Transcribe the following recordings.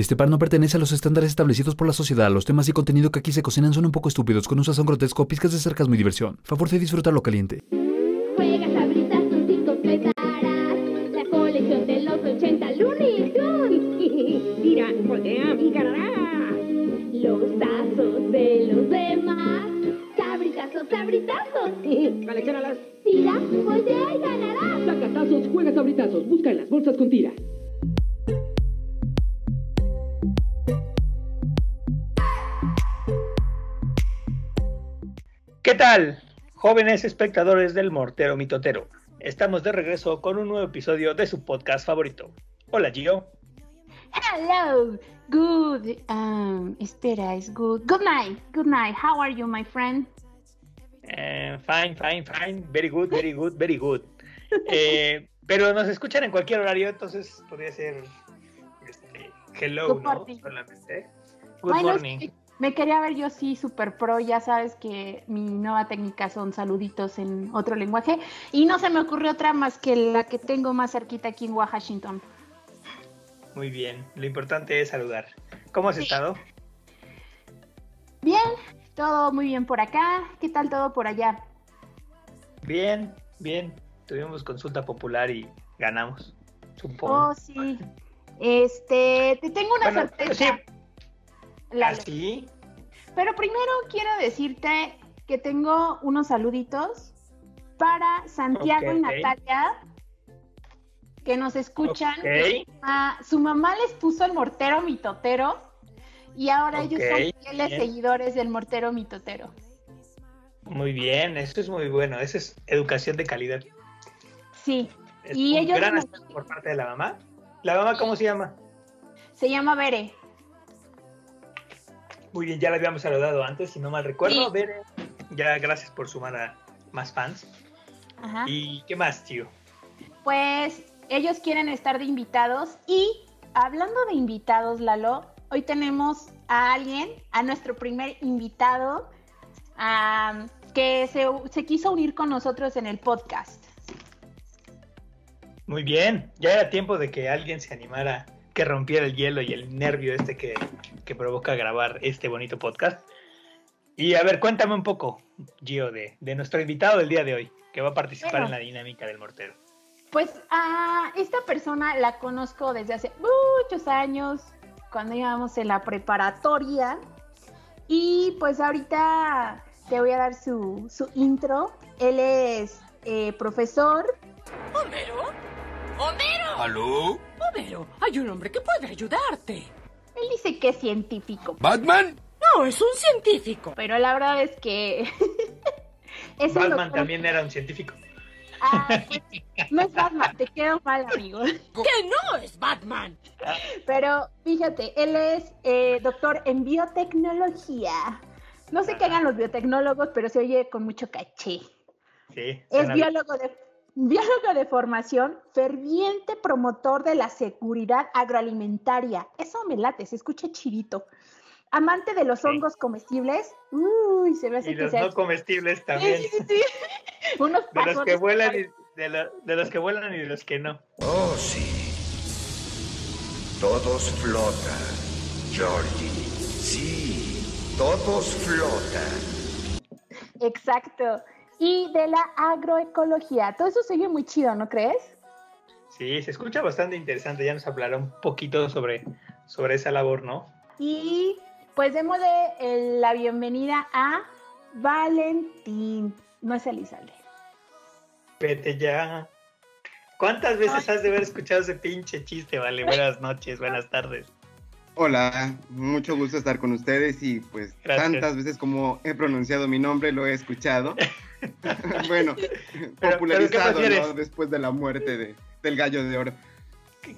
Este par no pertenece a los estándares establecidos por la sociedad. Los temas y contenido que aquí se cocinan son un poco estúpidos, con un sazón grotesco, pizcas de sarcasmo y diversión. Favor de disfrutarlo caliente. Juega sabritas tus y completarás la colección de los 80 Looney Tunes. Tira, voltea y ganarás los tazos de los demás. Sabritazos, sabritazos. Colecciónalas. Tira, voltea y ganarás. Saca tazos, juega sabritazos. Busca en las bolsas con tira. Tal, jóvenes espectadores del Mortero Mitotero? Estamos de regreso con un nuevo episodio de su podcast favorito. Hola, Gio. Hello. Good. Um, espera, es good. Good night. Good night. How are you, my friend? Eh, fine, fine, fine. Very good, very good, very good. Eh, pero nos escuchan en cualquier horario, entonces podría ser este, hello, Good ¿no? morning. Solamente. Good Bueno, morning. Me quería ver yo sí super pro, ya sabes que mi nueva técnica son saluditos en otro lenguaje y no se me ocurrió otra más que la que tengo más cerquita aquí en Washington. Muy bien. Lo importante es saludar. ¿Cómo has Sí. estado? Bien, todo muy bien por acá. ¿Qué tal todo por allá? Bien, bien. Tuvimos consulta popular y ganamos. Supongo. Oh, sí. Este, te tengo una Bueno, sorpresa. sí. Lalo. ¿Así? Pero primero quiero decirte que tengo unos saluditos para Santiago y. Natalia que nos escuchan. Ok. Ah, su mamá les puso el mortero mitotero y ahora ellos son fieles bien. seguidores del mortero mitotero. Muy bien, eso es muy bueno. Eso es educación de calidad. Sí, Es Y un ellos gran nos- por parte de la mamá. ¿La mamá cómo se llama? se llama Bere. Muy bien, ya la habíamos saludado antes, si no mal recuerdo. Sí. Bere, ya gracias por sumar a más fans. Ajá. ¿Y qué más, tío? Pues ellos quieren estar de invitados y hablando de invitados, Lalo, hoy tenemos a alguien, a nuestro primer invitado, que se, se quiso unir con nosotros en el podcast. Muy bien, ya era tiempo de que alguien se animara, que rompiera el hielo y el nervio este que, que provoca grabar este bonito podcast. Y a ver, cuéntame un poco, Gio, de, de nuestro invitado del día de hoy, que va a participar Bueno. en la dinámica del mortero. Pues a esta persona la conozco desde hace muchos años, cuando íbamos en la preparatoria. Y pues ahorita te voy a dar su, su intro. Él es eh, profesor, ¿Homero? ¿Homero? ¿Aló? Homero, hay un hombre que puede ayudarte. él dice que es científico, ¿Batman? No, es un científico. pero la verdad es que es un Batman doctor- también era un científico. Ah, pues, no es Batman, te quedo mal, amigo. Que no es Batman. Pero fíjate, él es eh, doctor en biotecnología. No sé qué hagan los biotecnólogos, pero se oye con mucho caché. Sí, Es bien. biólogo de, biólogo de formación, ferviente promotor de la seguridad agroalimentaria. Eso me late, se escucha chirito. Amante de los Sí. hongos comestibles. Uy, se me hace Y que los sea. no comestibles también. sí, sí, sí. Unos De los que pasones vuelan que y de, lo- de los que vuelan y de los que no. Oh, sí. Todos flotan, Georgie. Sí, todos flotan. Exacto. Y de la agroecología. Todo eso se oye muy chido, ¿no crees? Sí, se escucha bastante interesante. Ya nos hablará un poquito sobre, sobre esa labor, ¿no? Y pues eh, la bienvenida a Valentín. No es Elizalde. Vete ya. ¿Cuántas veces has de haber escuchado ese pinche chiste? Vale, buenas noches, buenas tardes. Hola, mucho gusto estar con ustedes y pues Gracias. tantas veces como he pronunciado mi nombre lo he escuchado. bueno, ¿qué popularizado después de la muerte de- del gallo de oro.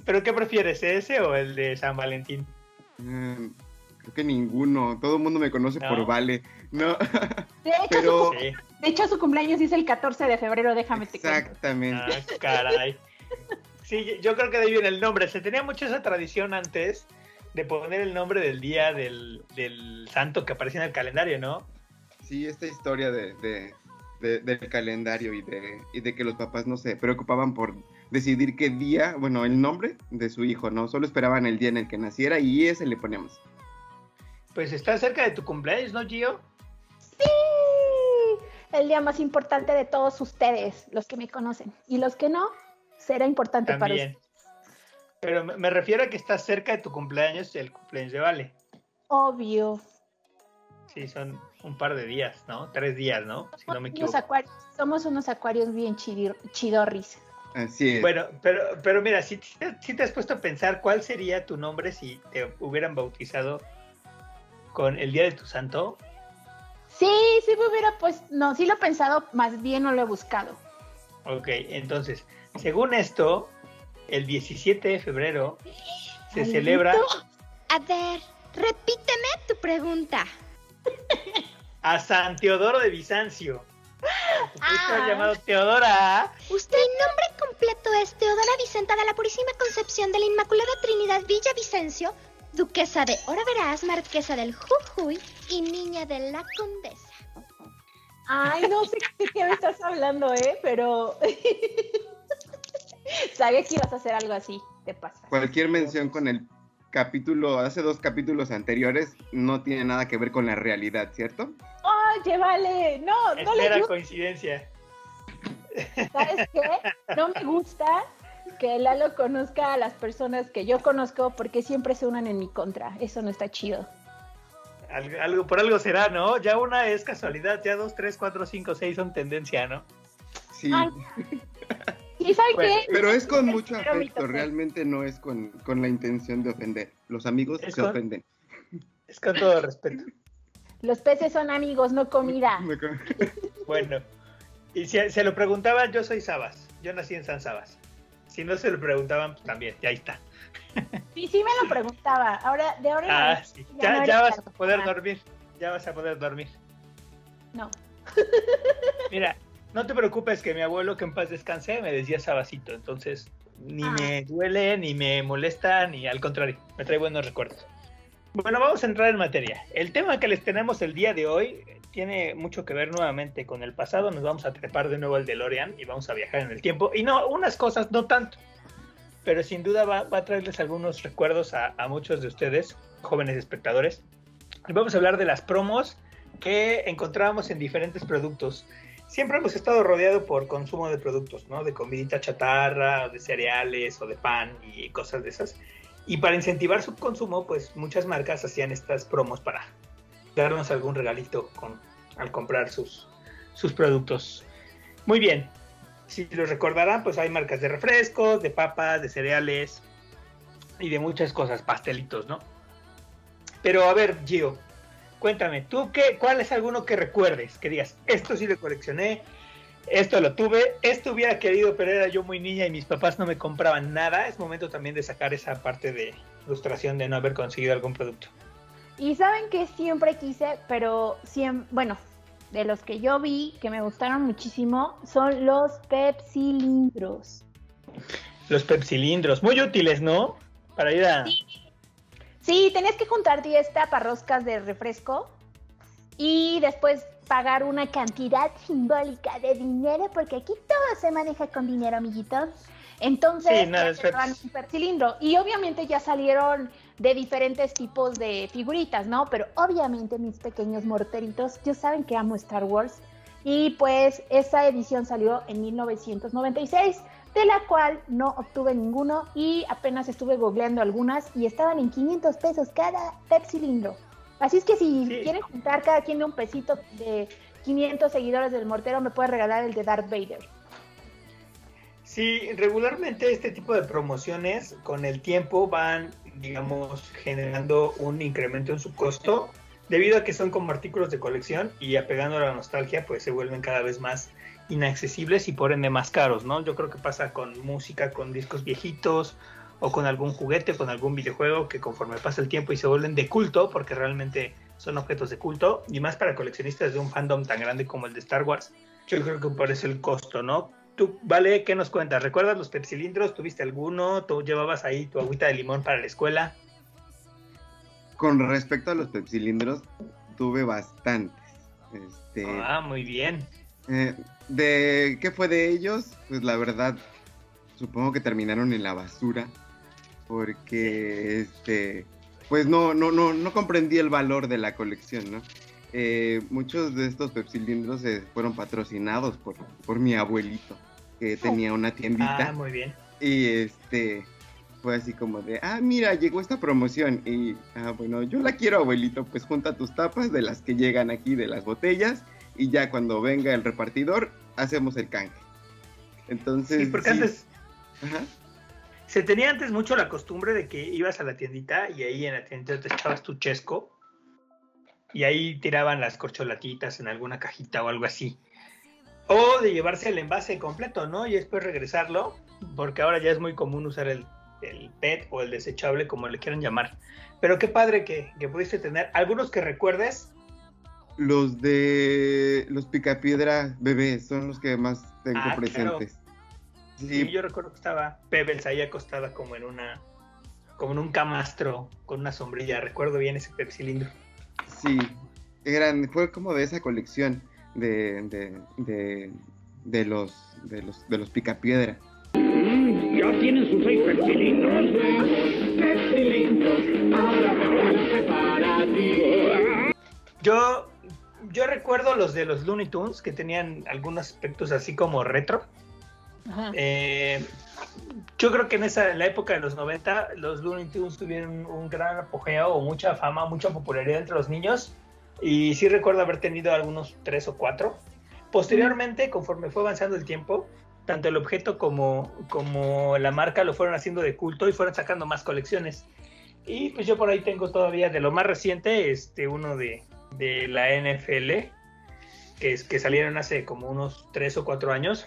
¿Pero qué prefieres, ese o el de San Valentín? Mm, creo que ninguno, todo el mundo me conoce No. por Vale. No, De hecho, Pero- su, Sí. de hecho, su cumpleaños es el 14 de febrero, déjame te cuento. exactamente. Ah, caray. Sí, yo creo que de ahí viene el nombre. Se tenía mucho esa tradición antes de poner el nombre del día del, del santo que aparecía en el calendario, ¿no? Sí, esta historia de, de- de- del calendario y de, y de que los papás no se preocupaban por decidir qué día, bueno, el nombre de su hijo, ¿no? Solo esperaban el día en el que naciera y ese le ponemos. Pues está cerca de tu cumpleaños, ¿no, Gio? Sí, el día más importante de todos ustedes, los que me conocen. Y los que no, será importante para También. Pero me refiero a que está cerca de tu cumpleaños el cumpleaños de Vale. Obvio. Sí, son un par de días, ¿no? Tres días, ¿no? Si no me equivoco. acuarios- somos unos acuarios bien chidir- chidorris. Así es. Bueno, pero, pero mira, si, si te has puesto a pensar cuál sería tu nombre si te hubieran bautizado con el día de tu santo, Sí, sí me hubiera pues, no, sí lo he pensado, más bien no lo he buscado. ok, entonces, según esto, el 17 de febrero se celebra A ver, repíteme tu pregunta. a San Teodoro de Bizancio. Ah. llamado Teodora. Usted, el nombre completo es Teodora Vicenta de la Purísima Concepción de la Inmaculada Trinidad Villavicencio, Duquesa de Ora Veraz, Marquesa del Jujuy y Niña de la Condesa. Ay, no sé de qué me estás hablando, ¿eh? Pero sabía que ibas a hacer algo así, te pasa. Cualquier mención con el capítulo, hace dos capítulos anteriores, no tiene nada que ver con la realidad, ¿cierto? Oye, vale, no, no le Espera gusta, coincidencia. ¿sabes qué? No me gusta que Lalo conozca a las personas que yo conozco porque siempre se unan en mi contra. Eso no está chido. Algo, algo- por algo será, ¿no? Ya una es casualidad, ya dos, tres, cuatro, cinco, seis son tendencia, ¿no? Sí. Ay, ¿Y saben Bueno, qué? Pero es con mucho afecto, tope. realmente no es con, con la intención de ofender. Los amigos Es se con- ofenden. Es con todo respeto. Los peces son amigos, no comida. Bueno, y si se lo preguntaban, yo soy Sabas. Yo nací en San Sabas. Si no se lo preguntaban, pues también, ya ahí está. Sí, sí me lo preguntaba. Ahora, de ahora Ah, sí. ya Ya, no ya eres vas a poder dormir. Ya vas a poder dormir. No. Mira, no te preocupes que mi abuelo, que en paz descanse, me decía Sabacito. Entonces, ni Ah. me duele, ni me molesta, ni al contrario, me trae buenos recuerdos. Bueno, vamos a entrar en materia. El tema que les tenemos el día de hoy tiene mucho que ver nuevamente con el pasado. Nos vamos a trepar de nuevo al DeLorean y vamos a viajar en el tiempo. Y no, unas cosas no tanto. Pero sin duda va, va a traerles algunos recuerdos a, a muchos de ustedes, jóvenes espectadores. Y vamos a hablar de las promos que encontrábamos en diferentes productos. Siempre hemos estado rodeado por consumo de productos, ¿no? De comidita chatarra, de cereales o de pan y cosas de esas. Y para incentivar su consumo, pues muchas marcas hacían estas promos para darnos algún regalito con, al comprar sus, sus productos. Muy bien. Si los recordarán, pues hay marcas de refrescos, de papas, de cereales y de muchas cosas, pastelitos, ¿no? Pero a ver, Gio, cuéntame, ¿tú qué, cuál es alguno que recuerdes? Que digas, esto sí lo coleccioné, esto lo tuve, esto hubiera querido, pero era yo muy niña y mis papás no me compraban nada. Es momento también de sacar esa parte de frustración de no haber conseguido algún producto. Y saben que siempre quise, pero siempre, bueno, de los que yo vi que me gustaron muchísimo son los pepsilindros. Los pepsilindros, muy útiles, ¿no? Para ir a... Sí, tenías que juntar 10 taparroscas de refresco y después pagar una cantidad simbólica de dinero, porque aquí todo se maneja con dinero, amiguitos. Entonces, Sí, ya es un percilindro. Y obviamente ya salieron de diferentes tipos de figuritas, ¿no? Pero obviamente mis pequeños morteritos, ya saben que amo Star Wars. Y pues esa edición salió en 1996, de la cual no obtuve ninguno y apenas estuve googleando algunas y estaban en 500 pesos cada pepsilindro. Así es que si Sí. quieren juntar cada quien de un pesito de 500 seguidores del mortero, me puede regalar el de Darth Vader. Sí, regularmente este tipo de promociones con el tiempo van, digamos, generando un incremento en su costo, debido a que son como artículos de colección y apegando a la nostalgia, pues se vuelven cada vez más inaccesibles y por ende más caros, ¿no? Yo creo que pasa con música, con discos viejitos o con algún juguete, con algún videojuego que conforme pasa el tiempo y se vuelven de culto, porque realmente son objetos de culto, y más para coleccionistas de un fandom tan grande como el de Star Wars, yo creo que por eso el costo, ¿no? Tú, Vale, ¿qué nos cuentas? ¿Recuerdas los pepsilindros? ¿Tuviste alguno? ¿Tú llevabas ahí tu agüita de limón para la escuela? Con respecto a los pepsilindros, tuve bastantes. Este, Ah, muy bien. eh, de qué fue de ellos, pues la verdad supongo que terminaron en la basura porque este pues no no no no comprendí el valor de la colección, ¿no? Eh, muchos de estos pepsilindros eh, fueron patrocinados por, por mi abuelito que tenía una tiendita Ah, muy bien. y este fue así como de, ah, mira, llegó esta promoción y, ah, bueno, yo la quiero, abuelito, pues junta tus tapas de las que llegan aquí de las botellas y ya cuando venga el repartidor hacemos el canje. Entonces, Sí, porque sí. antes Ajá. se tenía antes mucho la costumbre de que ibas a la tiendita y ahí en la tiendita te echabas tu chesco y ahí tiraban las corcholatitas en alguna cajita o algo así. O de llevarse el envase completo, ¿no? Y después regresarlo, porque ahora ya es muy común usar el, el PET o el desechable, como le quieran llamar. Pero qué padre que, que pudiste tener. Algunos que recuerdes, Los de los picapiedra bebés son los que más tengo Ah, claro. presentes. sí. Sí, yo recuerdo que estaba Pebbles ahí acostada como en una, como en un camastro con una sombrilla. Recuerdo bien ese pepsilindro. sí, eran, fue como de esa colección de, de, de, de los de los de los picapiedra. Ya tienen sus seis pepsilindros. Pepsilindros, ahora para ti. Yo, yo recuerdo los de los Looney Tunes que tenían algunos aspectos así como retro. Ajá. Eh, yo creo que en esa en la época de los 90 los Looney Tunes tuvieron un gran apogeo o mucha fama, mucha popularidad entre los niños. Y sí recuerdo haber tenido algunos tres o cuatro. Posteriormente, conforme fue avanzando el tiempo, tanto el objeto como, como la marca lo fueron haciendo de culto y fueron sacando más colecciones. Y pues yo por ahí tengo todavía de lo más reciente, este uno de, de la NFL, que, es, que salieron hace como unos tres o cuatro años.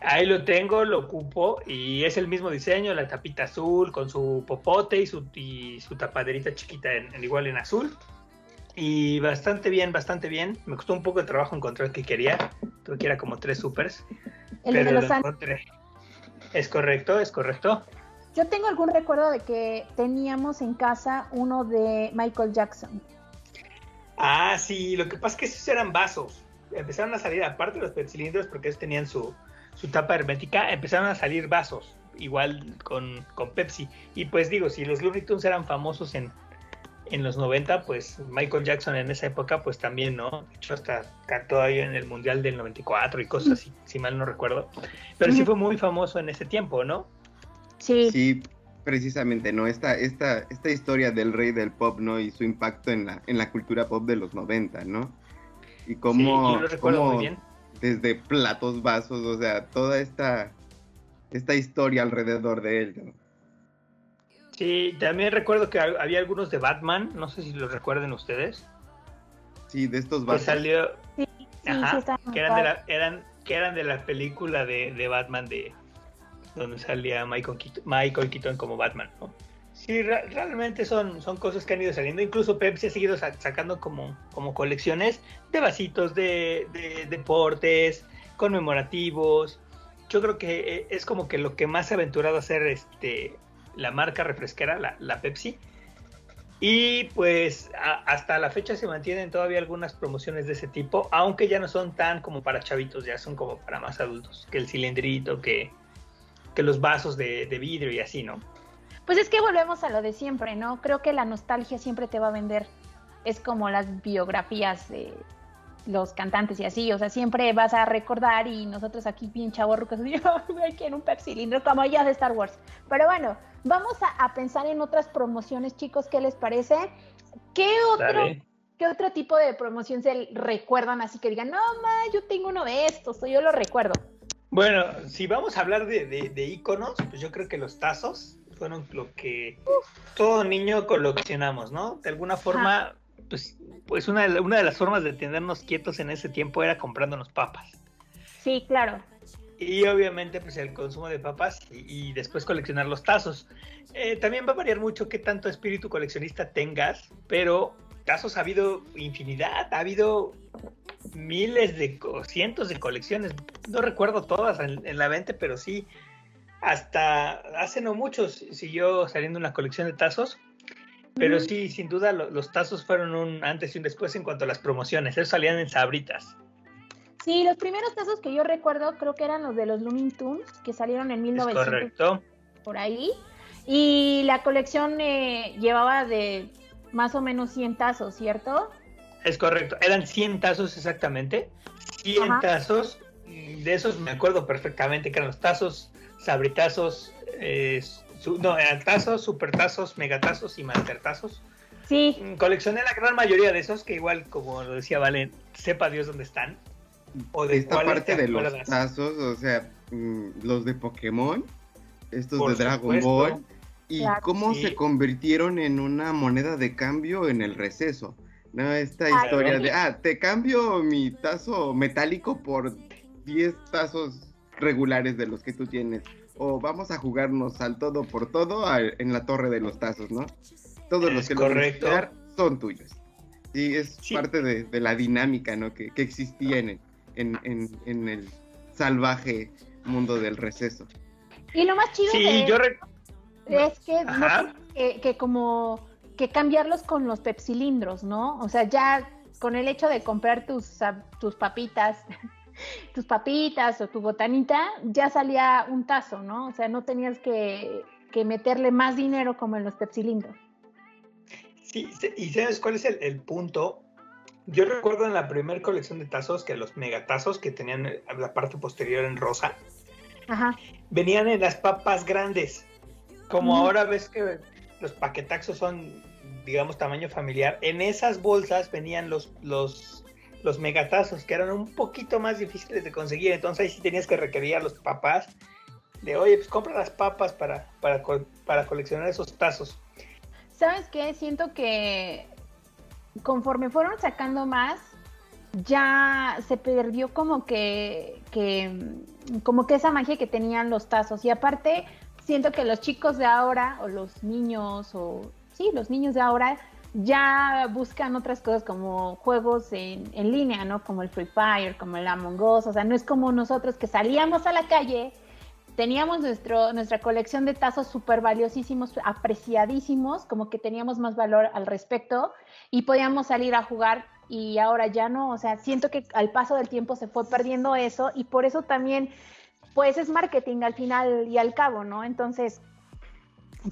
Ahí lo tengo, lo ocupo y es el mismo diseño, la tapita azul con su popote y su, y su tapaderita chiquita en, en igual en azul. Y bastante bien, bastante bien. Me costó un poco de trabajo encontrar el que quería. Creo que era como tres supers. El de pero los lo encontré. Es correcto, es correcto. Yo tengo algún recuerdo de que teníamos en casa uno de Michael Jackson. Ah, sí, lo que pasa es que esos eran vasos. Empezaron a salir, aparte de los petcilindros, porque ellos tenían su, su tapa hermética, empezaron a salir vasos, igual con, con Pepsi. Y pues digo, si los Looney Tunes eran famosos en, en los 90, pues Michael Jackson en esa época, pues también, ¿no? De hecho, hasta cantó ahí en el Mundial del 94 y cosas así, si mal no recuerdo. Pero sí fue muy famoso en ese tiempo, ¿no? Sí, Sí, precisamente, ¿no? Esta, esta, esta historia del rey del pop, ¿no? Y su impacto en la, en la cultura pop de los 90, ¿no? Y Sí, cómo, yo lo recuerdo cómo muy bien. desde platos, vasos, o sea, toda esta, esta historia alrededor de él, ¿no? Sí, también recuerdo que ha- había algunos de Batman, no sé si los recuerden ustedes. Sí, de estos que vasos. salió, sí, sí, Ajá, sí que eran de, la, eran, que eran de la película de, de Batman de donde salía Michael Keaton, Michael Keaton como Batman, ¿no? Sí, re- realmente son, son cosas que han ido saliendo. Incluso Pepsi ha seguido sa- sacando como, como colecciones de vasitos de, de deportes, conmemorativos. Yo creo que eh, es como que lo que más ha aventurado a hacer este, la marca refresquera, la, Pepsi. Y pues hasta la fecha se mantienen todavía algunas promociones de ese tipo, aunque ya no son tan como para chavitos, ya son como para más adultos, que el cilindrito, que, que los vasos de, de vidrio y así, ¿no? Pues es que volvemos a lo de siempre, ¿no? Creo que la nostalgia siempre te va a vender. Es como las biografías de los cantantes y así, o sea, siempre vas a recordar y nosotros aquí bien chavorrucos, ay, quiero un Pepsi cilindro como ya de Star Wars. Pero bueno, vamos a, a pensar en otras promociones, chicos, ¿qué les parece? ¿Qué otro, Dale. ¿Qué otro tipo de promoción se recuerdan así que digan, no, ma, yo tengo uno de estos, o yo lo recuerdo? Bueno, si vamos a hablar de, de, de íconos, pues yo creo que los tazos fueron lo que todo niño coleccionamos, ¿no? De alguna forma, pues, pues una, de- una de las formas de tenernos quietos en ese tiempo era comprándonos papas. Sí, claro. Y obviamente, pues el consumo de papas y, y después coleccionar los tazos. Eh, también va a variar mucho qué tanto espíritu coleccionista tengas, pero tazos ha habido infinidad, ha habido miles de, cientos de colecciones. No recuerdo todas en, en la venta, pero sí, hasta hace no mucho si- siguió saliendo una colección de tazos. Pero sí, sin duda, lo- los tazos fueron un antes y un después en cuanto a las promociones. Esos salían en sabritas. Sí, los primeros tazos que yo recuerdo creo que eran los de los Looney Tunes, que salieron en Es 1900 correcto. por ahí. Y la colección eh, llevaba de más o menos 100 tazos, ¿cierto? Es correcto. Eran 100 tazos exactamente. 100 Ajá. tazos. y De esos me acuerdo perfectamente que eran los tazos, sabritazos, eh, su- no, eran tazos, supertazos, megatazos y mastertazos. Sí, Mm, Coleccioné la gran mayoría de esos, que igual, como lo decía Valen, sepa Dios dónde están. O de Esta parte te de los tazos, o sea, mm, los de Pokémon, estos Por de Dragon supuesto. Ball, y Claro. cómo Sí. se convirtieron en una moneda de cambio en el receso. ¿No? Esta Ay, historia de, ah, te cambio mi tazo metálico por 10 tazos regulares de los que tú tienes. O vamos a jugarnos al todo por todo en la torre de los tazos, ¿no? Todos los que correcto. crear son tuyos. Sí, es Sí. parte de, de la dinámica, ¿no? Que, que existía en el, en, en- en el salvaje mundo del receso. y lo más chido Sí, de- yo re- es que no que, que como que cambiarlos con los pepsilindros, ¿no? O sea, ya con el hecho de comprar tus, tus papitas, tus papitas o tu botanita, ya salía un tazo, ¿no? O sea, no tenías que, que meterle más dinero como en los pepsilindros. Sí, y ¿sabes cuál es el, el punto? Yo recuerdo en la primera colección de tazos que los megatazos que tenían la parte posterior en rosa Ajá. venían en las papas grandes. Como Mm. ahora ves que los paquetaxos son, digamos, tamaño familiar, en esas bolsas venían los, los, los megatazos que eran un poquito más difíciles de conseguir. Entonces ahí sí tenías que requerir a los papás de, oye, pues compra las papas para, para, para coleccionar esos tazos. ¿Sabes qué? Siento que conforme fueron sacando más, ya se perdió como que, que como que esa magia que tenían los tazos. Y aparte, siento que los chicos de ahora, o los niños, o sí, los niños de ahora, ya buscan otras cosas como juegos en, en línea, ¿no? Como el Free Fire, como el Among Us. O sea, no es como nosotros que salíamos a la calle teníamos nuestro, nuestra colección de tazos súper valiosísimos, apreciadísimos, como que teníamos más valor al respecto y podíamos salir a jugar y ahora ya no, o sea, siento que al paso del tiempo se fue perdiendo eso y por eso también, pues es marketing al final y al cabo, ¿no? Entonces,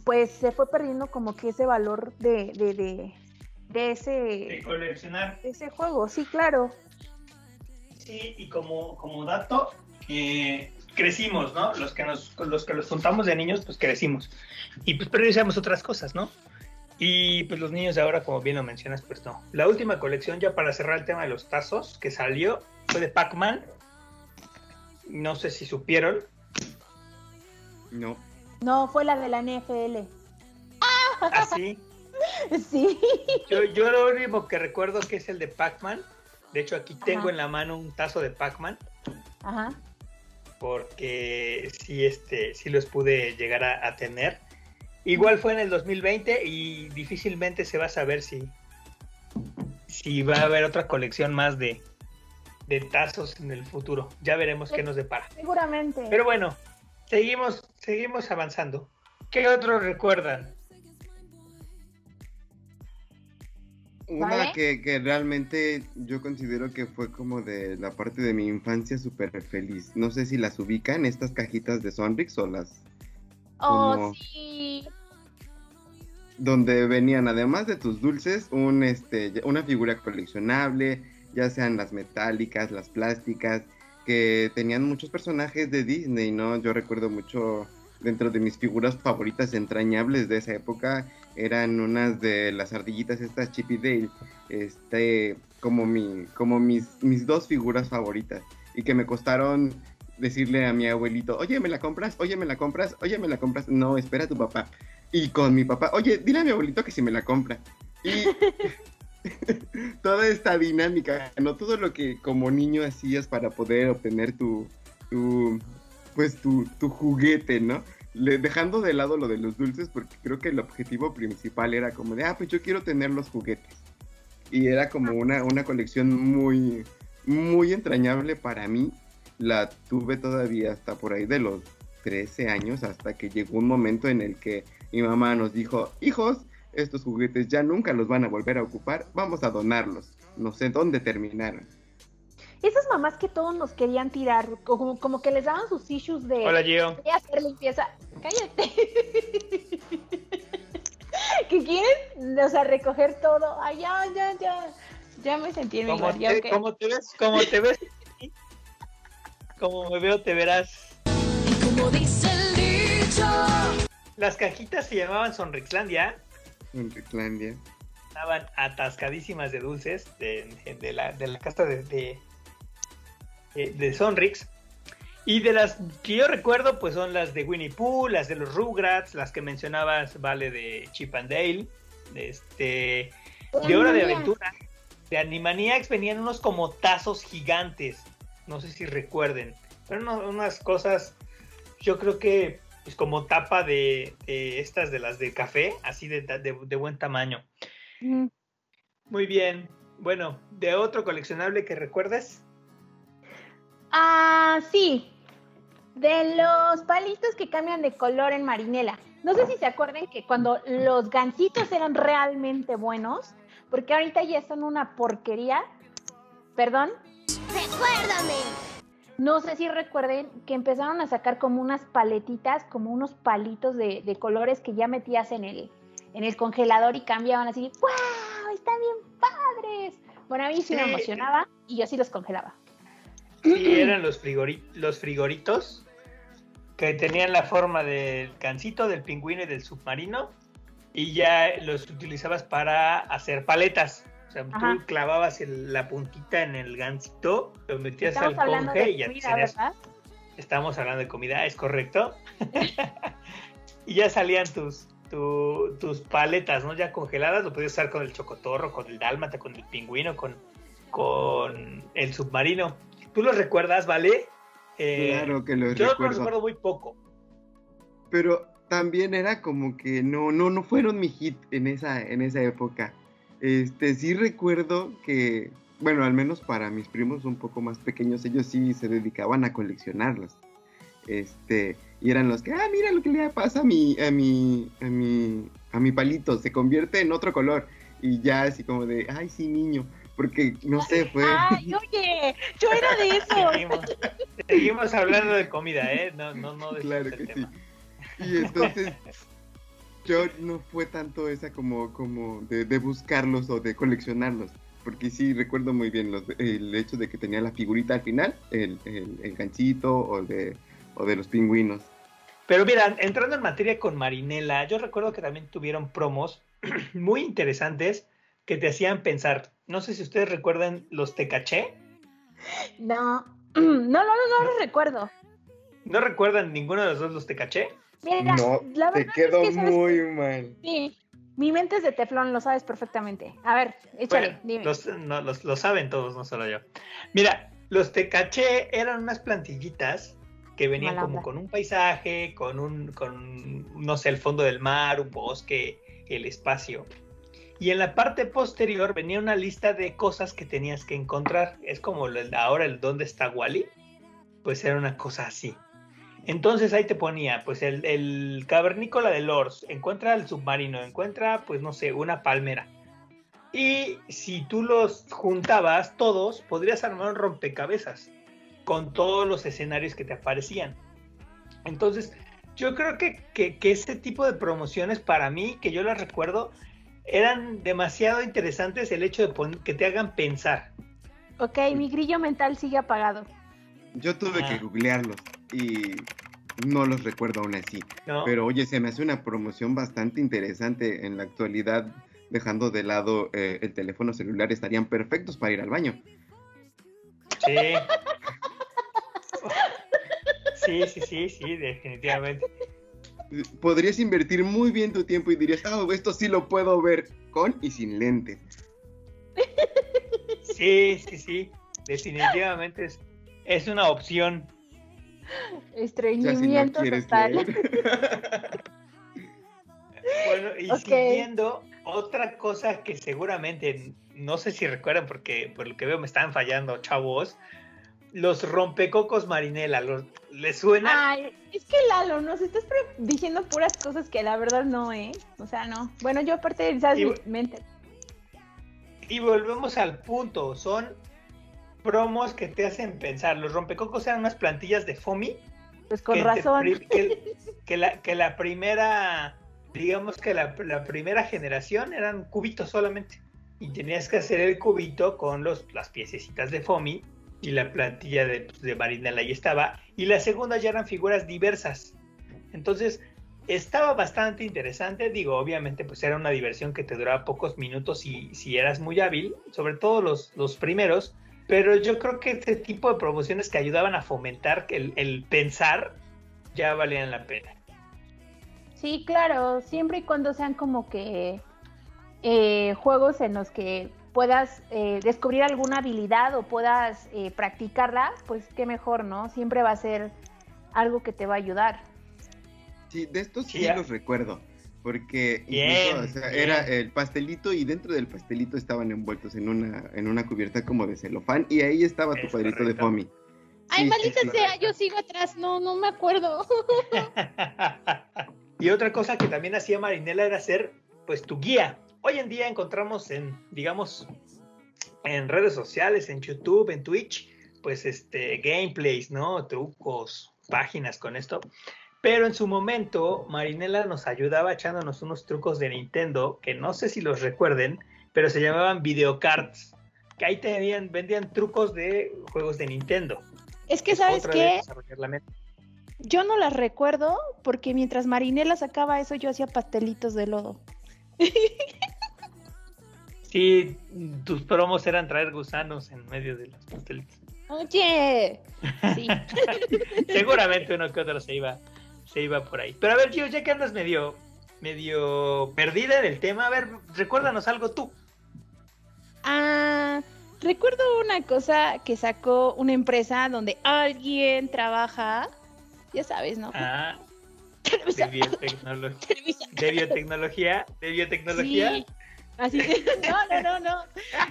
pues se fue perdiendo como que ese valor de, de, de, de ese, De coleccionar. de ese juego, sí, claro. Sí, y como, como dato, eh, crecimos, ¿no? Los que nos, los que los juntamos de niños, pues crecimos. Y pues priorizamos otras cosas, ¿no? Y pues los niños de ahora, como bien lo mencionas, pues no. La última colección, ya para cerrar el tema de los tazos, que salió, fue de Pac-Man. No sé si supieron. No. No, fue la de la NFL. Así. Sí. Yo, yo lo único que recuerdo que es el de Pac-Man. De hecho, aquí tengo Ajá. en la mano un tazo de Pac-Man. Ajá. porque sí, este, sí los pude llegar a, a tener. Igual fue en el 2020 y difícilmente se va a saber si, si va a haber otra colección más de, de tazos en el futuro. Ya veremos qué nos depara. Seguramente. Pero bueno, seguimos, seguimos avanzando. ¿Qué otros recuerdan? Una ¿Vale? que, que realmente yo considero que fue como de la parte de mi infancia súper feliz. No sé si las ubican, estas cajitas de Sonrix o las Oh, como- sí. donde venían además de tus dulces un este una figura coleccionable, ya sean las metálicas, las plásticas, que tenían muchos personajes de Disney, ¿no? Yo recuerdo mucho dentro de mis figuras favoritas entrañables de esa época eran unas de las ardillitas estas Chip y Dale, este como mi como mis mis dos figuras favoritas y que me costaron decirle a mi abuelito, "Oye, ¿me la compras? Oye, ¿me la compras? Oye, ¿me la compras?" No, espera a tu papá. Y con mi papá, "Oye, dile a mi abuelito que si me la compra." Y toda esta dinámica, no todo lo que como niño hacías para poder obtener tu, tu pues tu, tu juguete, ¿no? Le- dejando de lado lo de los dulces porque creo que el objetivo principal era como de, ah, pues yo quiero tener los juguetes. Y era como una, una colección muy, muy entrañable para mí. La tuve todavía hasta por ahí de los 13 años, hasta que llegó un momento en el que mi mamá nos dijo, hijos, estos juguetes ya nunca los van a volver a ocupar, vamos a donarlos. No sé dónde terminaron. esas mamás que todos nos querían tirar, como, como que les daban sus issues de Hola, Gio. voy a hacer limpieza. Cállate. que quieren, o sea, recoger todo. Ay, ya, ya, ya. Ya me sentí en mi ¿Cómo lugar, ya, te, ok. cómo te ves? ¿Cómo te ves? Como me veo, te verás. Como dice el dicho. Las cajitas se llamaban Sonrixlandia. Estaban atascadísimas de dulces de, de la, de la casa de, de, Sonrix. Y de las que yo recuerdo, pues son las de Winnie Pooh, las de los Rugrats, las que mencionabas, vale, de Chip and Dale, de, este, de Hora de. Aventura. De Animaniacs venían unos como tazos gigantes, no sé si recuerden, pero unas cosas, yo creo que pues como tapa de, de estas de las de café, así de, de- de buen tamaño. Mm. Muy bien. Bueno, ¿de otro coleccionable que recuerdes? Ah, sí. De los palitos que cambian de color en marinela. No sé si se acuerdan que cuando los gansitos eran realmente buenos, porque ahorita ya son una porquería. Perdón. Recuérdame. No sé si recuerden que empezaron a sacar como unas paletitas, como unos palitos de, de colores que ya metías en el, en el congelador y cambiaban así. ¡Wow! ¡Están bien padres! Bueno, a mí sí, me emocionaba y yo sí los congelaba. Sí, eran los, frigori- los frigoritos que tenían la forma del cancito, del pingüino y del submarino y ya los utilizabas para hacer paletas. O sea, Ajá. tú clavabas el- la puntita en el gansito, lo metías Estamos al conge y ya comida, tenías- ¿verdad? Estamos hablando de comida, es correcto. y ya salían tus, tu- tus paletas, ¿no? Ya congeladas, lo podías usar con el chocotorro, con el dálmata, con el pingüino, con, con el submarino. ¿Tú los recuerdas, vale? Eh, Claro que los yo los recuerdo. recuerdo muy poco. Pero también era como que no, no, no fueron mi hit en esa, en esa época. Este, sí recuerdo que, bueno, al menos para mis primos un poco más pequeños, ellos sí se dedicaban a coleccionarlos. Este, y eran los que, ah, mira lo que le pasa a mi, a mi, a mi, a mi palito, se convierte en otro color. Y ya así como de, ay, sí, niño. Porque, no sé, fue... Ay, oye, yo era de eso. Seguimos, seguimos hablando de comida, ¿eh? No, no, no. Claro que sí. Y entonces yo no fue tanto esa como, como de, de buscarlos o de coleccionarlos. Porque sí recuerdo muy bien los, el hecho de que tenía la figurita al final, el, el, el ganchito o de, o de los pingüinos. Pero mira, entrando en materia con Marinela, yo recuerdo que también tuvieron promos muy interesantes que te hacían pensar. No sé si ustedes recuerdan los Tecaché. No, no, no, no, no lo recuerdo. ¿No recuerdan ninguno de los dos los Tecaché? Mira, no, la te verdad quedó es que, ¿sabes muy mal. Sí, mi mente es de teflón, lo sabes perfectamente. A ver, échale, Bueno, dime. los, no, los- lo saben todos, no solo yo. Mira, los Tecaché eran unas plantillitas que venían Mala como onda. con un paisaje, con un, con, no sé, el fondo del mar, un bosque, el espacio. Y en la parte posterior venía una lista de cosas que tenías que encontrar. Es como el- ahora el dónde está Wally. Pues era una cosa así. Entonces ahí te ponía, pues el, el cavernícola de Lors, encuentra el submarino, encuentra, pues no sé, una palmera. Y si tú los juntabas todos, podrías armar un rompecabezas con todos los escenarios que te aparecían. Entonces, yo creo que, que, que ese tipo de promociones para mí, que yo las recuerdo, eran demasiado interesantes el hecho de pon- que te hagan pensar. Ok, mi grillo mental sigue apagado. Yo tuve Ah. que googlearlos y no los recuerdo aún así. ¿no? Pero oye, se me hace una promoción bastante interesante en la actualidad, dejando de lado eh, el teléfono celular, estarían perfectos para ir al baño. Sí. Sí, sí, sí, sí, definitivamente. Podrías invertir muy bien tu tiempo y dirías, ah, esto sí lo puedo ver con y sin lentes. Sí, sí, sí, definitivamente es, es una opción. Ya si no Estreñimiento quieres total. leer. Bueno, y siguiendo, otra cosa que seguramente, no sé si recuerdan porque por lo que veo me están fallando, chavos, los rompecocos marinela, los, ¿les suena? Ay, es que Lalo, nos estás diciendo puras cosas que la verdad no, ¿eh? O sea, no. Bueno, yo aparte de esas Y- mi mente. Y volvemos al punto, son promos que te hacen pensar. Los rompecocos eran unas plantillas de FOMI. Pues con que razón. que, que la, que la primera, digamos que la, la primera generación eran cubitos solamente. Y tenías que hacer el cubito con los, las piececitas de FOMI y la plantilla de, pues, de Marinela ahí estaba. Y la segunda ya eran figuras diversas. Entonces, estaba bastante interesante. Digo, obviamente, pues era una diversión que te duraba pocos minutos y si eras muy hábil, sobre todo los, los primeros. Pero yo creo que este tipo de promociones que ayudaban a fomentar el, el pensar ya valían la pena. Sí, claro, siempre y cuando sean como que eh, juegos en los que puedas eh, descubrir alguna habilidad o puedas eh, practicarla, pues qué mejor, ¿no? Siempre va a ser algo que te va a ayudar. Sí, de estos sí, los recuerdo. Porque Bien, incluso, o sea, bien. era el pastelito y dentro del pastelito estaban envueltos en una, en una cubierta como de celofán y ahí estaba tu Es cuadrito de foamy. Ay, Sí, maldita sea, yo sigo atrás. No, no me acuerdo. y otra cosa que también hacía Marinela era ser pues tu guía. Hoy en día encontramos en, digamos, en redes sociales, en YouTube, en Twitch, pues este gameplays, ¿no? Trucos, páginas con esto. Pero en su momento, Marinela nos ayudaba echándonos unos trucos de Nintendo, que no sé si los recuerden, pero se llamaban videocards. Que ahí tenían, vendían trucos de juegos de Nintendo. Es que, Es ¿sabes otra qué? Yo no las recuerdo porque mientras Marinela sacaba eso, yo hacía pastelitos de lodo. Sí, tus promos eran traer gusanos en medio de los pastelitos. Oye, sí. Seguramente uno que otro se iba, se iba por ahí. Pero a ver, Gio, ya que andas medio, medio perdida en el tema, a ver, recuérdanos algo tú. Ah, recuerdo una cosa que sacó una empresa donde alguien trabaja, ya sabes, ¿no? Ah, de biotecnología. De biotecnología, de biotecnología. Sí. Así que, no, no, no, no.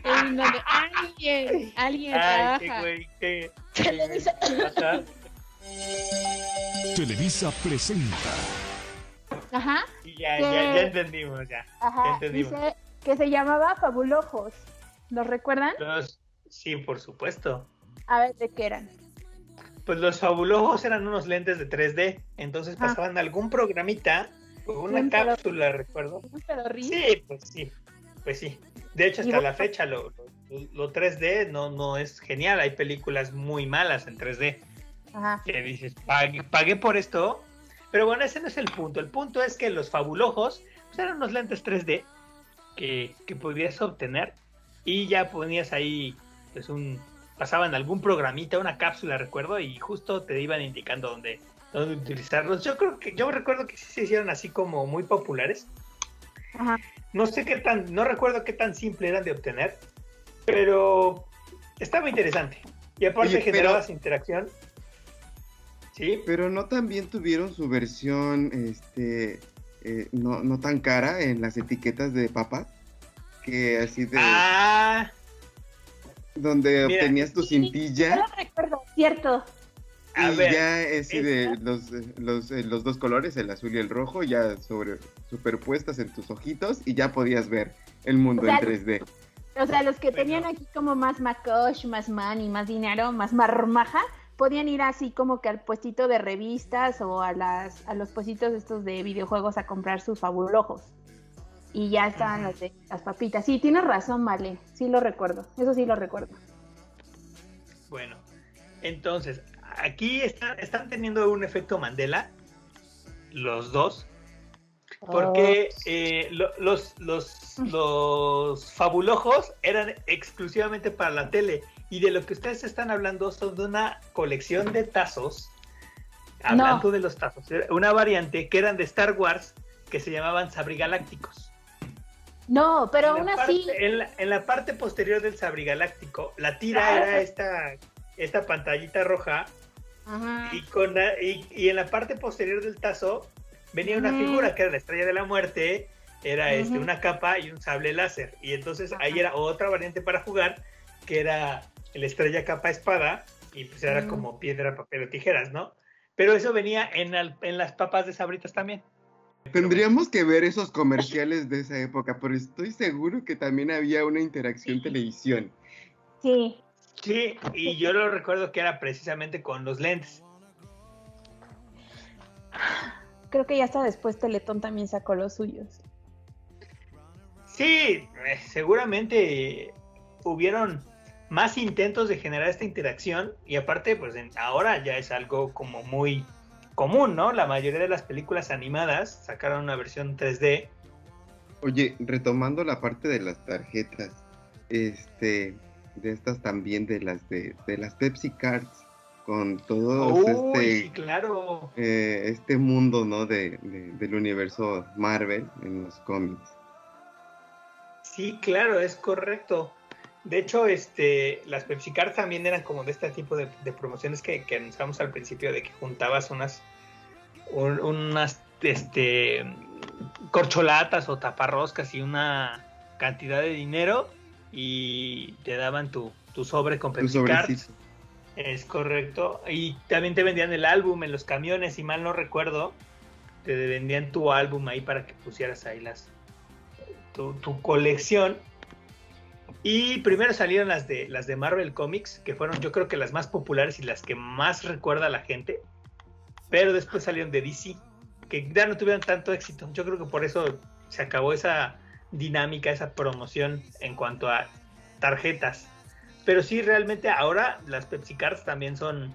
En donde alguien, alguien Ay, qué trabaja. güey, qué. Televisa. Televisa presenta Ajá, ya, ya, ya entendimos, ya. Ya ajá. entendimos. Dice que se llamaba Fabulojos. ¿Los recuerdan? Los- sí, por supuesto. A ver, ¿de qué eran? Pues los fabulosos eran unos lentes de 3D. Entonces Ah. pasaban algún programita, o una Un cápsula, recuerdo. Un pedorrín. Sí, pues sí, pues sí. De hecho, hasta la fecha lo, lo- lo 3D no, no es genial. Hay películas muy malas en 3D. Ajá. Que dices, pagué, pagué por esto. Pero bueno, ese no es el punto. El punto es que los fabulojos pues, eran unos lentes 3D que, que podías obtener y ya ponías ahí, pues un, pasaban algún programita, una cápsula, recuerdo, y justo te iban indicando dónde, dónde utilizarlos. Yo creo que, yo recuerdo que sí se hicieron así como muy populares. Ajá. No sé qué tan, no recuerdo qué tan simple eran de obtener, pero estaba interesante. Y aparte Oye, pero- generabas interacción. Sí, Pero no también tuvieron su versión este eh, no, no tan cara en las etiquetas de papas. Que así de ah, donde mira. obtenías tu Yo cintilla lo recuerdo, cierto. a y ver, ya de esta- los, eh, los, eh, los dos colores, el azul y el rojo, ya sobre superpuestas en tus ojitos y ya podías ver el mundo O sea, en 3D. O sea, los que tenían aquí como más macosh, más money, más dinero, más marmaja, podían ir así como que al puestito de revistas o a las a los puestitos estos de videojuegos a comprar sus fabulojos. Y ya estaban las de las papitas. Sí, tienes razón, Vale. Sí lo recuerdo. Eso sí lo recuerdo. Bueno, entonces, aquí está- están teniendo un efecto Mandela, los dos, porque eh, lo- los, los, los fabulojos eran exclusivamente para la tele, y de lo que ustedes están hablando son de una colección de tazos, hablando de los tazos, una variante que eran de Star Wars, que se llamaban sabrigalácticos. No, pero aún así. en, la, en la parte posterior del sabrigaláctico, la tira Ah. era esta, esta pantallita roja Ajá. y, con la- y, y en la parte posterior del tazo venía una figura que era la estrella de la muerte, era este, una capa y un sable láser. Y entonces ahí era otra variante para jugar, que era el estrella capa espada, y pues era como piedra, papel o tijeras, ¿no? Pero eso venía en, al- en las papas de sabritas también. Tendríamos que ver esos comerciales de esa época, pero estoy seguro que también había una interacción televisión. Sí. Sí, y yo lo recuerdo que era precisamente con los lentes. Creo que ya hasta después Teletón también sacó los suyos. Sí, eh, seguramente hubieron más intentos de generar esta interacción y aparte, pues en- ahora ya es algo como muy común, ¿no? La mayoría de las películas animadas sacaron una versión 3D. Oye, retomando la parte de las tarjetas, este, de estas también de las de, de las Pepsi Cards, con todo este, sí, claro. eh, este mundo, ¿no? De, de- del universo Marvel en los cómics. Sí, claro, es correcto. De hecho, este, las Pepsi Cards también eran como de este tipo de, de promociones que, que anunciamos al principio, de que juntabas unas, un- unas, este, corcholatas o taparroscas y una cantidad de dinero y te daban tu, tu sobre con Pepsi. Es correcto. Y también te vendían el álbum en los camiones, si mal no recuerdo. Te vendían tu álbum ahí para que pusieras ahí las tu, tu colección. Y primero salieron las de las de Marvel Comics, que fueron yo creo que las más populares y las que más recuerda a la gente. Pero después salieron de DC, que ya no tuvieron tanto éxito. Yo creo que por eso se acabó esa dinámica, esa promoción en cuanto a tarjetas. Pero sí, realmente ahora las Pepsi Cards también son,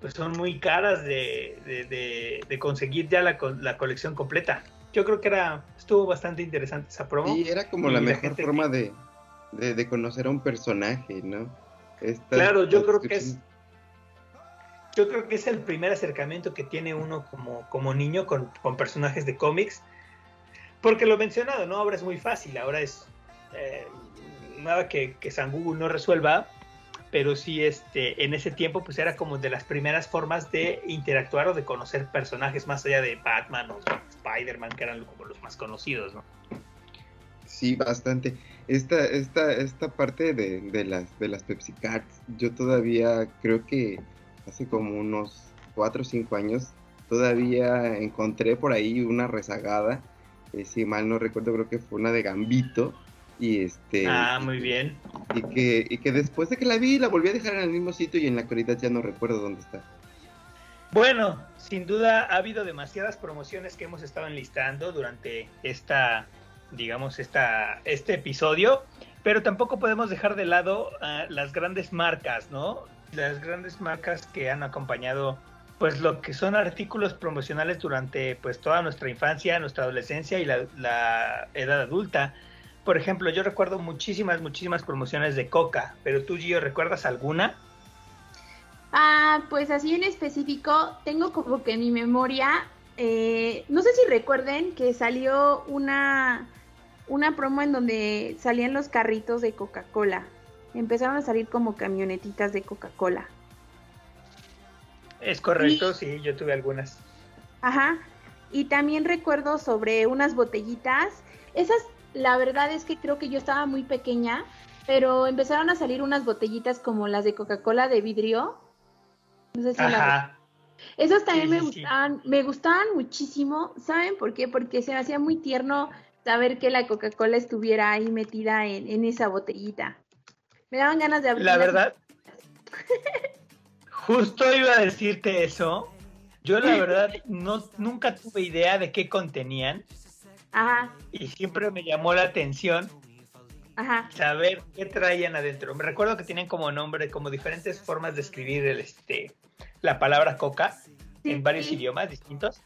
pues son muy caras de, de- de- de conseguir ya la, la colección completa. Yo creo que era, estuvo bastante interesante esa promo. Sí, era como Y la la mejor forma de, de, de conocer a un personaje, ¿no? Claro, yo creo que es, yo creo que es el primer acercamiento que tiene uno como, como niño con, con personajes de cómics. Porque lo he mencionado, ¿no? Ahora es muy fácil, ahora es eh, nada que, que San Google no resuelva, pero sí este, en ese tiempo pues era como de las primeras formas de interactuar o de conocer personajes más allá de Batman o Spider-Man, que eran como los más conocidos, ¿no? Sí, bastante. Esta, esta, esta parte de, de las, de las Pepsi Cards, yo todavía creo que hace como unos 4 o 5 años, todavía encontré por ahí una rezagada. eh, si mal no recuerdo, creo que fue una de Gambito. Y este. Ah, muy bien. Y que, y que después de que la vi, la volví a dejar en el mismo sitio y en la actualidad ya no recuerdo dónde está. Bueno, sin duda ha habido demasiadas promociones que hemos estado enlistando durante esta, digamos, esta, este episodio, pero tampoco podemos dejar de lado ah, las grandes marcas, ¿no? Las grandes marcas que han acompañado, pues, lo que son artículos promocionales durante, pues, toda nuestra infancia, nuestra adolescencia y la, la edad adulta. Por ejemplo, yo recuerdo muchísimas, muchísimas promociones de Coca, pero tú, Gio, ¿recuerdas alguna? Ah, pues así en específico, tengo como que mi memoria, eh, no sé si recuerden que salió una, una promo en donde salían los carritos de Coca-Cola. Empezaron a salir como camionetitas de Coca-Cola. Es correcto, sí, yo tuve algunas. Ajá. Y también recuerdo sobre unas botellitas. Esas, la verdad es que creo que yo estaba muy pequeña, pero empezaron a salir unas botellitas como las de Coca-Cola de vidrio. No sé si Ajá. Esas también Sí, me sí, sí. gustaban, me gustaban muchísimo. ¿Saben por qué? Porque se me hacía muy tierno saber que la Coca-Cola estuviera ahí metida en, en esa botellita. Me daban ganas de abrir. La verdad, justo iba a decirte eso. Yo la verdad no nunca tuve idea de qué contenían Ajá, y siempre me llamó la atención ajá. saber qué traían adentro. Me recuerdo que tienen como nombre, como diferentes formas de escribir el, este, la palabra coca Sí, en varios sí. idiomas distintos.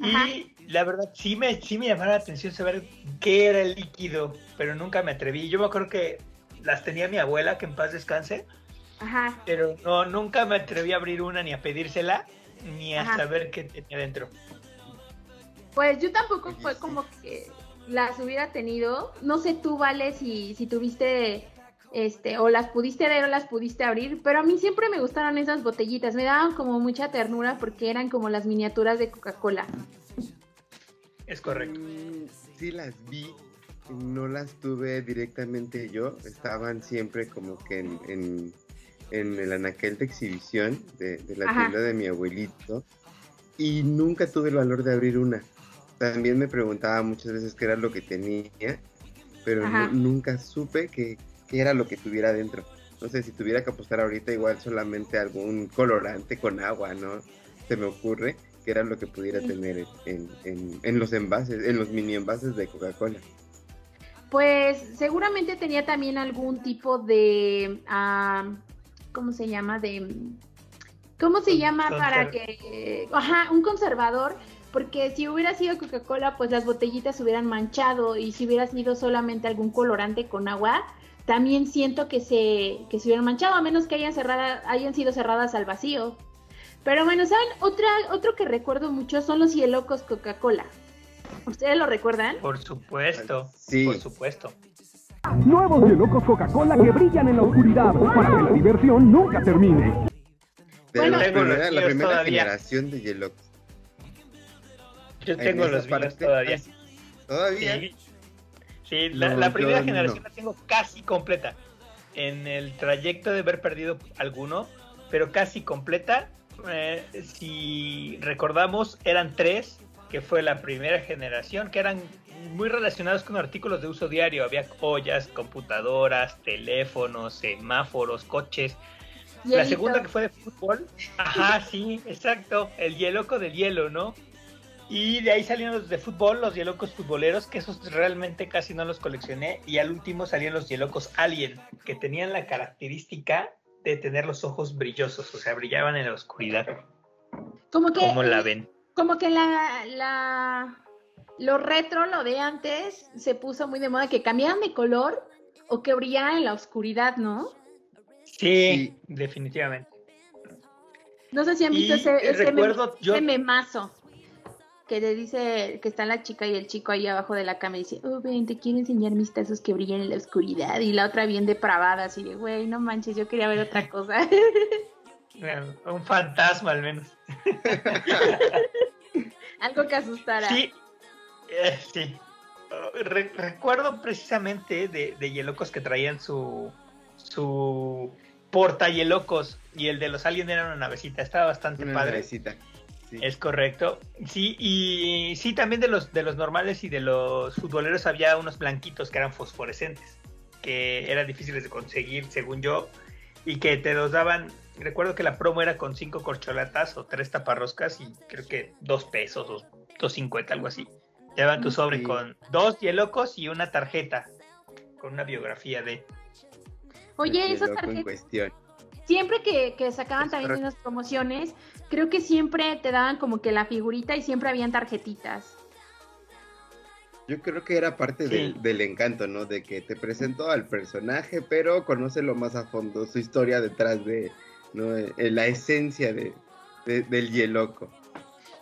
Ajá. Y la verdad sí me, sí me llamaba la atención saber qué era el líquido, pero nunca me atreví. Yo me acuerdo que las tenía mi abuela, que en paz descanse, Ajá. pero no, nunca me atreví a abrir una ni a pedírsela, ni a Ajá. saber qué tenía dentro. Pues yo tampoco fue como que las hubiera tenido. No sé tú, Vale, si, si tuviste, este, o las pudiste ver o las pudiste abrir, pero a mí siempre me gustaron esas botellitas. Me daban como mucha ternura porque eran como las miniaturas de Coca-Cola. Es correcto. Mm, Sí las vi, no las tuve directamente yo, estaban siempre como que en, en, en el anaquel de exhibición de, de la Ajá. tienda de mi abuelito y nunca tuve el valor de abrir una. También me preguntaba muchas veces qué era lo que tenía, pero nunca supe qué, qué era lo que tuviera dentro. no sé, si tuviera que apostar ahorita igual solamente algún colorante con agua, ¿no? Se me ocurre que era lo que pudiera tener en, en, en los envases, en los mini envases de Coca-Cola. Pues seguramente tenía también algún tipo de, ah, ¿cómo se llama? De, ¿cómo se llama para que, ajá, un conservador? Porque si hubiera sido Coca-Cola, pues las botellitas se hubieran manchado y si hubiera sido solamente algún colorante con agua, también siento que se, que se hubieran manchado, a menos que hayan, cerrada, hayan sido cerradas al vacío. Pero bueno, ¿saben? Otra, otro que recuerdo mucho son los hielocos Coca-Cola. ¿Ustedes lo recuerdan? Por supuesto. Sí. Por supuesto. Nuevos Hielocos Coca-Cola que brillan en la oscuridad para que la diversión nunca termine. De Bueno, la primera, la primera todavía. generación de Yellox. Yo En tengo los míos todavía. Todavía. Sí, Sí, la, No, la yo primera no. generación la tengo casi completa. En el trayecto de haber perdido alguno, pero casi completa. Eh, si recordamos, eran tres, que fue la primera generación, que eran muy relacionados con artículos de uso diario. Había ollas, computadoras, teléfonos, semáforos, coches. La segunda que fue de fútbol. Ajá, sí, exacto. El hieloco del hielo, ¿no? Y de ahí salieron los de fútbol, los hielocos futboleros, que esos realmente casi no los coleccioné. Y al último salían los hielocos Alien, que tenían la característica de tener los ojos brillosos, o sea, brillaban en la oscuridad. Como que, ¿Cómo la ven? como que la, la, lo retro, lo de antes, se puso muy de moda, que cambiaran de color o que brillaran en la oscuridad, ¿no? Sí, Sí. definitivamente. No sé si han visto Y ese, ese, recuerdo meme- yo- ese memazo que le dice que está la chica y el chico ahí abajo de la cama y dice, oh, ven, te quiero enseñar mis tazos que brillan en la oscuridad. Y la otra bien depravada, así de, güey, no manches, yo quería ver otra cosa. Un fantasma al menos. Algo que asustara. Sí, eh, sí. Re- recuerdo precisamente de, de Hielocos que traían su su porta Hielocos y el de los aliens era una navecita, estaba bastante Una padre. navecita. Sí. Es correcto. Sí, y sí, también de los de los normales y de los futboleros había unos blanquitos que eran fosforescentes, que eran difíciles de conseguir, según yo, y que te los daban. Recuerdo que la promo era con cinco corcholatas o tres taparroscas y creo que dos pesos o dos cincuenta, algo así. Te daban tu sobre Sí. con dos hielocos y una tarjeta con una biografía de. Oye, esas tarjetas, siempre que, que sacaban Es también correcto. unas promociones, creo que siempre te daban como que la figurita y siempre habían tarjetitas. Yo creo que era parte Sí. del, del encanto, ¿no? De que te presentó al personaje, pero conócelo más a fondo, su historia detrás de, ¿no? Eh, la esencia de, de- del Yeloco.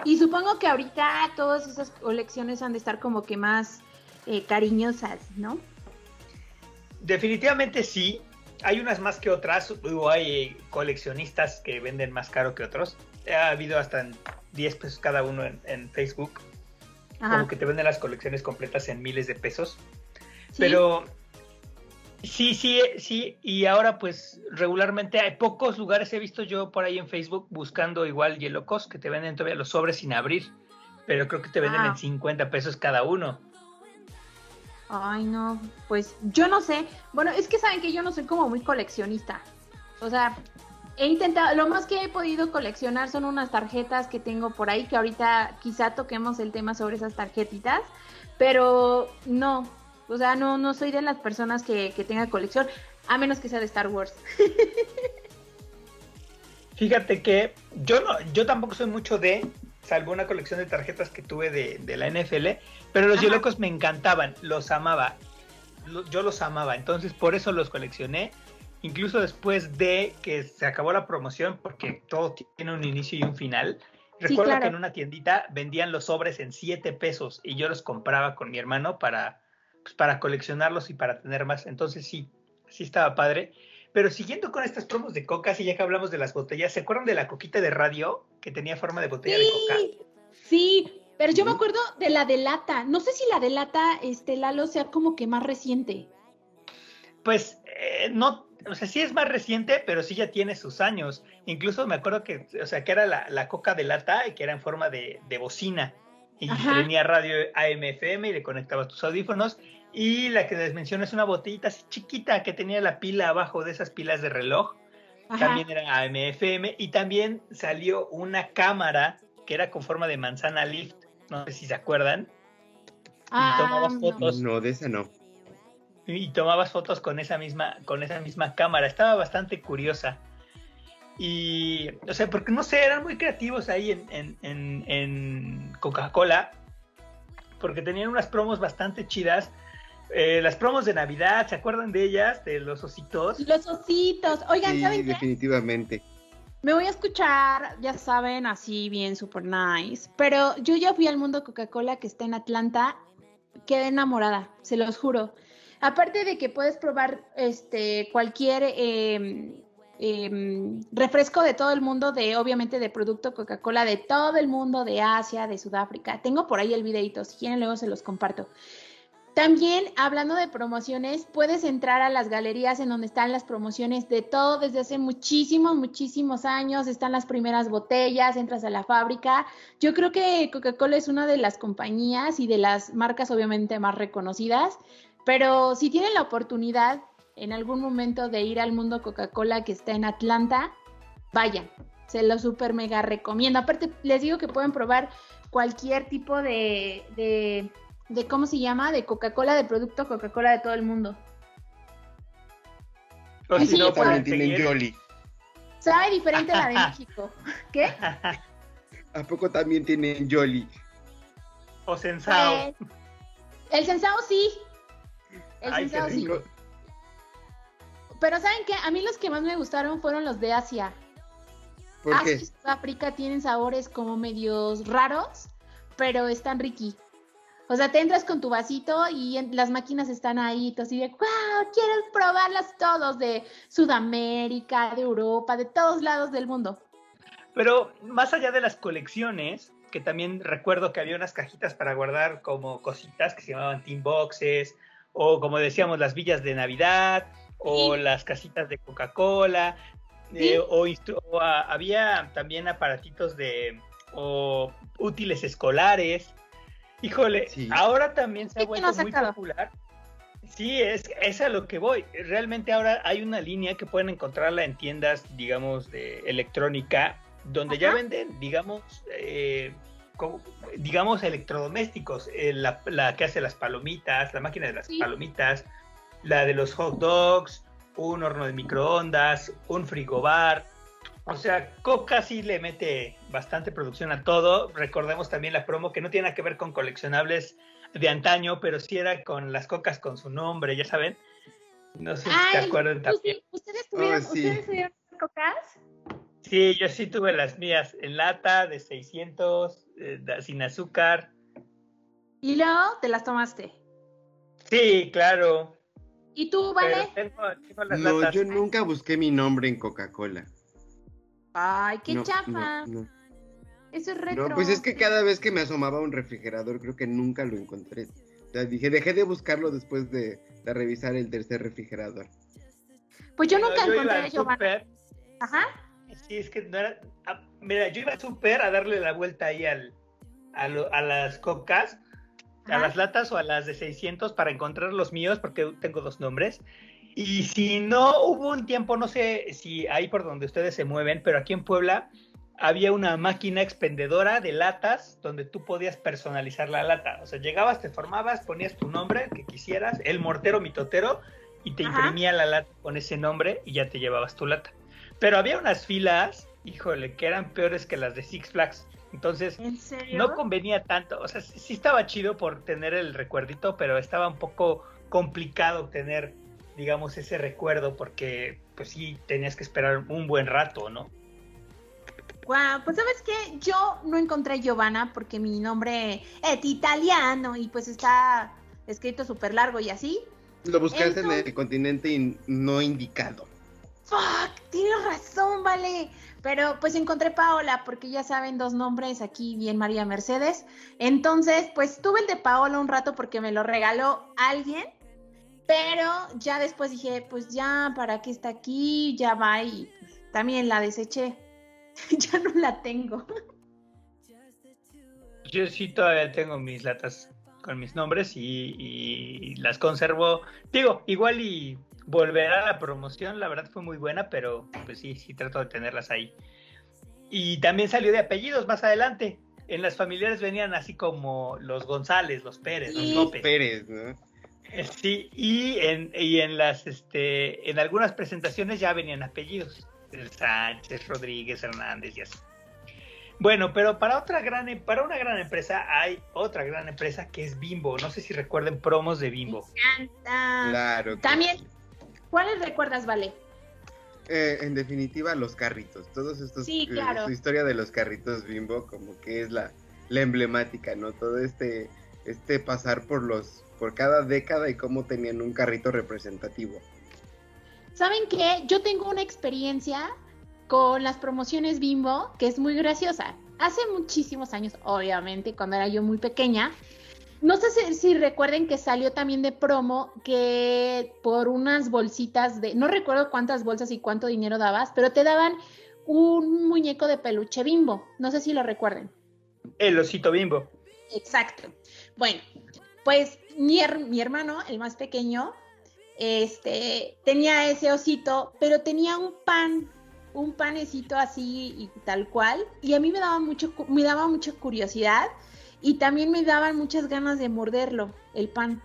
Y supongo que ahorita todas esas colecciones han de estar como que más eh, cariñosas, ¿no? Definitivamente sí. Hay unas más que otras. o hay eh, coleccionistas que venden más caro que otros. Ha habido hasta en 10 pesos cada uno en, en Facebook. Ajá. Como que te venden las colecciones completas en miles de pesos. Sí. Pero sí, sí, sí. Y ahora pues regularmente hay pocos lugares, he visto yo por ahí en Facebook buscando igual Yelocos que te venden todavía los sobres sin abrir. Pero creo que te venden Ah. en 50 pesos cada uno. Ay, no, pues yo no sé. Bueno, es que saben que yo no soy como muy coleccionista. O sea, he intentado, lo más que he podido coleccionar son unas tarjetas que tengo por ahí, que ahorita quizá toquemos el tema sobre esas tarjetitas, pero no, o sea, no, no soy de las personas que, que tenga colección, a menos que sea de Star Wars. Fíjate que yo no, yo tampoco soy mucho de, salvo una colección de tarjetas que tuve de, de la NFL, pero los Ajá. Yolocos me encantaban, los amaba, Lo- yo los amaba, entonces por eso los coleccioné, incluso después de que se acabó la promoción, porque todo tiene un inicio y un final. Sí, Recuerdo claro. que en una tiendita vendían los sobres en 7 pesos y yo los compraba con mi hermano para, pues, para coleccionarlos y para tener más. Entonces sí, sí estaba padre. Pero siguiendo con estas promos de coca, y ya que hablamos de las botellas, ¿se acuerdan de la coquita de radio que tenía forma de botella de coca? Sí, sí, pero yo me acuerdo de la de lata. No sé si la de lata, este, Lalo, sea como que más reciente. Pues eh, no, o sea, sí es más reciente, pero sí ya tiene sus años. Incluso me acuerdo que, o sea, que era la, la coca de lata y que era en forma de, de bocina. Y Ajá. tenía radio AM, FM y le conectabas tus audífonos. Y la que les menciono es una botellita así chiquita que tenía la pila abajo de esas pilas de reloj. Ajá. También era AM/FM y también salió una cámara que era con forma de manzana lift. No sé si se acuerdan. Ah, tomabas no. fotos. No, de esa no. Y tomabas fotos con esa misma con esa misma cámara estaba bastante curiosa y o sea porque no sé eran muy creativos ahí en, en, en- en Coca-Cola porque tenían unas promos bastante chidas Eh, las promos de Navidad se acuerdan de ellas de los ositos Los ositos. Oigan, Sí, ¿saben qué? definitivamente. Me voy a escuchar, ya saben, así bien super nice. Pero yo ya fui al mundo Coca-Cola que está en Atlanta. Quedé enamorada, se los juro. Aparte de que puedes probar este cualquier eh, eh, refresco de todo el mundo, de obviamente de producto Coca-Cola de todo el mundo, de Asia, de Sudáfrica. Tengo por ahí el videito, si quieren luego se los comparto. También, hablando de promociones, puedes entrar a las galerías en donde están las promociones de todo desde hace muchísimos, muchísimos años. Están las primeras botellas, entras a la fábrica. Yo creo que Coca-Cola es una de las compañías y de las marcas obviamente más reconocidas, pero si tienen la oportunidad en algún momento de ir al mundo Coca-Cola que está en Atlanta, vayan. Se lo super mega recomiendo. Aparte, les digo que pueden probar cualquier tipo de, de, de ¿cómo se llama? De Coca-Cola, de producto Coca-Cola de todo el mundo. o si sí, no. También tienen Jolly. Sabe diferente a la de México. ¿Qué? ¿A poco también tienen Jolly? o Sensao Eh, el Sensao sí. El Ay, qué rico. Pero ¿saben qué? A mí los que más me gustaron fueron los de Asia. ¿Por Asia qué? y Sudáfrica tienen sabores como medios raros, pero están riqui. O sea, te entras con tu vasito y en- las máquinas están ahí, tú así de, wow, quiero probarlas todos de Sudamérica, de Europa, de todos lados del mundo. Pero más allá de las colecciones, que también recuerdo que había unas cajitas para guardar como cositas que se llamaban team boxes, o como decíamos, las villas de Navidad, o Sí. las casitas de Coca-Cola, Sí. eh, o, había también aparatitos de o útiles escolares. Híjole, Sí. ahora también se ha Sí, ¿quién lo vuelto muy popular. Sí, es, es a lo que voy. Realmente ahora hay una línea que pueden encontrarla en tiendas, digamos, de electrónica, donde ya venden, digamos, eh, digamos, electrodomésticos. eh, la, la que hace las palomitas, la máquina de las Sí. palomitas, la de los hot dogs, un horno de microondas, un frigobar. O sea, Coca sí le mete bastante producción a todo. Recordemos también la promo que no tiene nada que ver con coleccionables de antaño, pero sí era con las cocas con su nombre, ya saben. No sé si se Ay, acuerdan ¿tú sí- también. ¿Ustedes tuvieron, Oh, sí. ¿ustedes tuvieron cocas? Sí, yo sí tuve las mías en lata de 600, eh, sin azúcar. Y luego te las tomaste. Sí, claro. ¿Y tú, vale? tengo, tengo las No, latas. yo nunca busqué mi nombre en Coca-Cola. Ay, qué No, chafa. no, no. Eso es retro. No, pues es que cada vez que me asomaba a un refrigerador, creo que nunca lo encontré. O sea, dije, dejé de buscarlo después de, de revisar el tercer refrigerador. Pues yo nunca yo encontré a Giovanna. Ajá. Sí, es que no era. ah, mira, yo iba al súper a darle la vuelta ahí al, a, lo- a las cocas, a las latas o a las de 600 para encontrar los míos, porque tengo dos nombres. Y si no, hubo un tiempo, no sé si ahí por donde ustedes se mueven, pero aquí en Puebla había una máquina expendedora de latas donde tú podías personalizar la lata. O sea, llegabas, te formabas, ponías tu nombre, el que quisieras, el mortero mitotero, y te Ajá. imprimía la lata con ese nombre y ya te llevabas tu lata. Pero había unas filas, híjole, que eran peores que las de Six Flags. Entonces, ¿En serio? no convenía tanto. O sea, sí, estaba chido por tener el recuerdito, pero estaba un poco complicado tener, digamos, ese recuerdo porque, pues sí, tenías que esperar un buen rato, ¿no? Guau, pues sabes qué, yo no encontré Giovanna porque mi nombre es italiano y pues está escrito súper largo y así. Lo buscaste en el continente in- no indicado. Fuck, tienes razón, vale. Pero pues encontré Paola porque ya saben dos nombres aquí bien María Mercedes. Entonces, pues tuve el de Paola un rato porque me lo regaló alguien. Pero ya después dije, pues ya, ¿para qué está aquí? Ya va y también la deseché. ya no la tengo. Yo sí todavía tengo mis latas con mis nombres y, y las conservo. Digo, igual y volverá a la promoción, la verdad fue muy buena, pero pues sí, sí trato de tenerlas ahí. Y también salió de apellidos más adelante. En las familiares venían así como los González, los Pérez, los. López. Pérez, ¿no? Eh, Sí, y en, y en las este en algunas presentaciones ya venían apellidos. El Sánchez, Rodríguez, Hernández y así. Bueno, pero para otra gran para una gran empresa hay otra gran empresa que es Bimbo. No sé si recuerden promos de Bimbo. Ah, Claro. que También, sí. ¿Cuáles recuerdas, Vale? Eh, en definitiva, los carritos. Todos estos. Sí, eh, claro. su historia de los carritos bimbo, como que es la, la emblemática, ¿no? Todo este, este pasar por los. por cada década y cómo tenían un carrito representativo. ¿Saben qué? Yo tengo una experiencia con las promociones Bimbo que es muy graciosa. Hace muchísimos años, obviamente, cuando era yo muy pequeña, no sé si, si recuerden que salió también de promo que por unas bolsitas de, no recuerdo cuántas bolsas y cuánto dinero dabas, pero te daban un muñeco de peluche Bimbo. No sé si lo recuerden. El osito Bimbo. Exacto. Bueno, pues mi, her- mi hermano, el más pequeño, este, tenía ese osito, pero tenía un pan, un panecito así y tal cual, y a mí me daba mucho, me daba mucha curiosidad y también me daban muchas ganas de morderlo, el pan.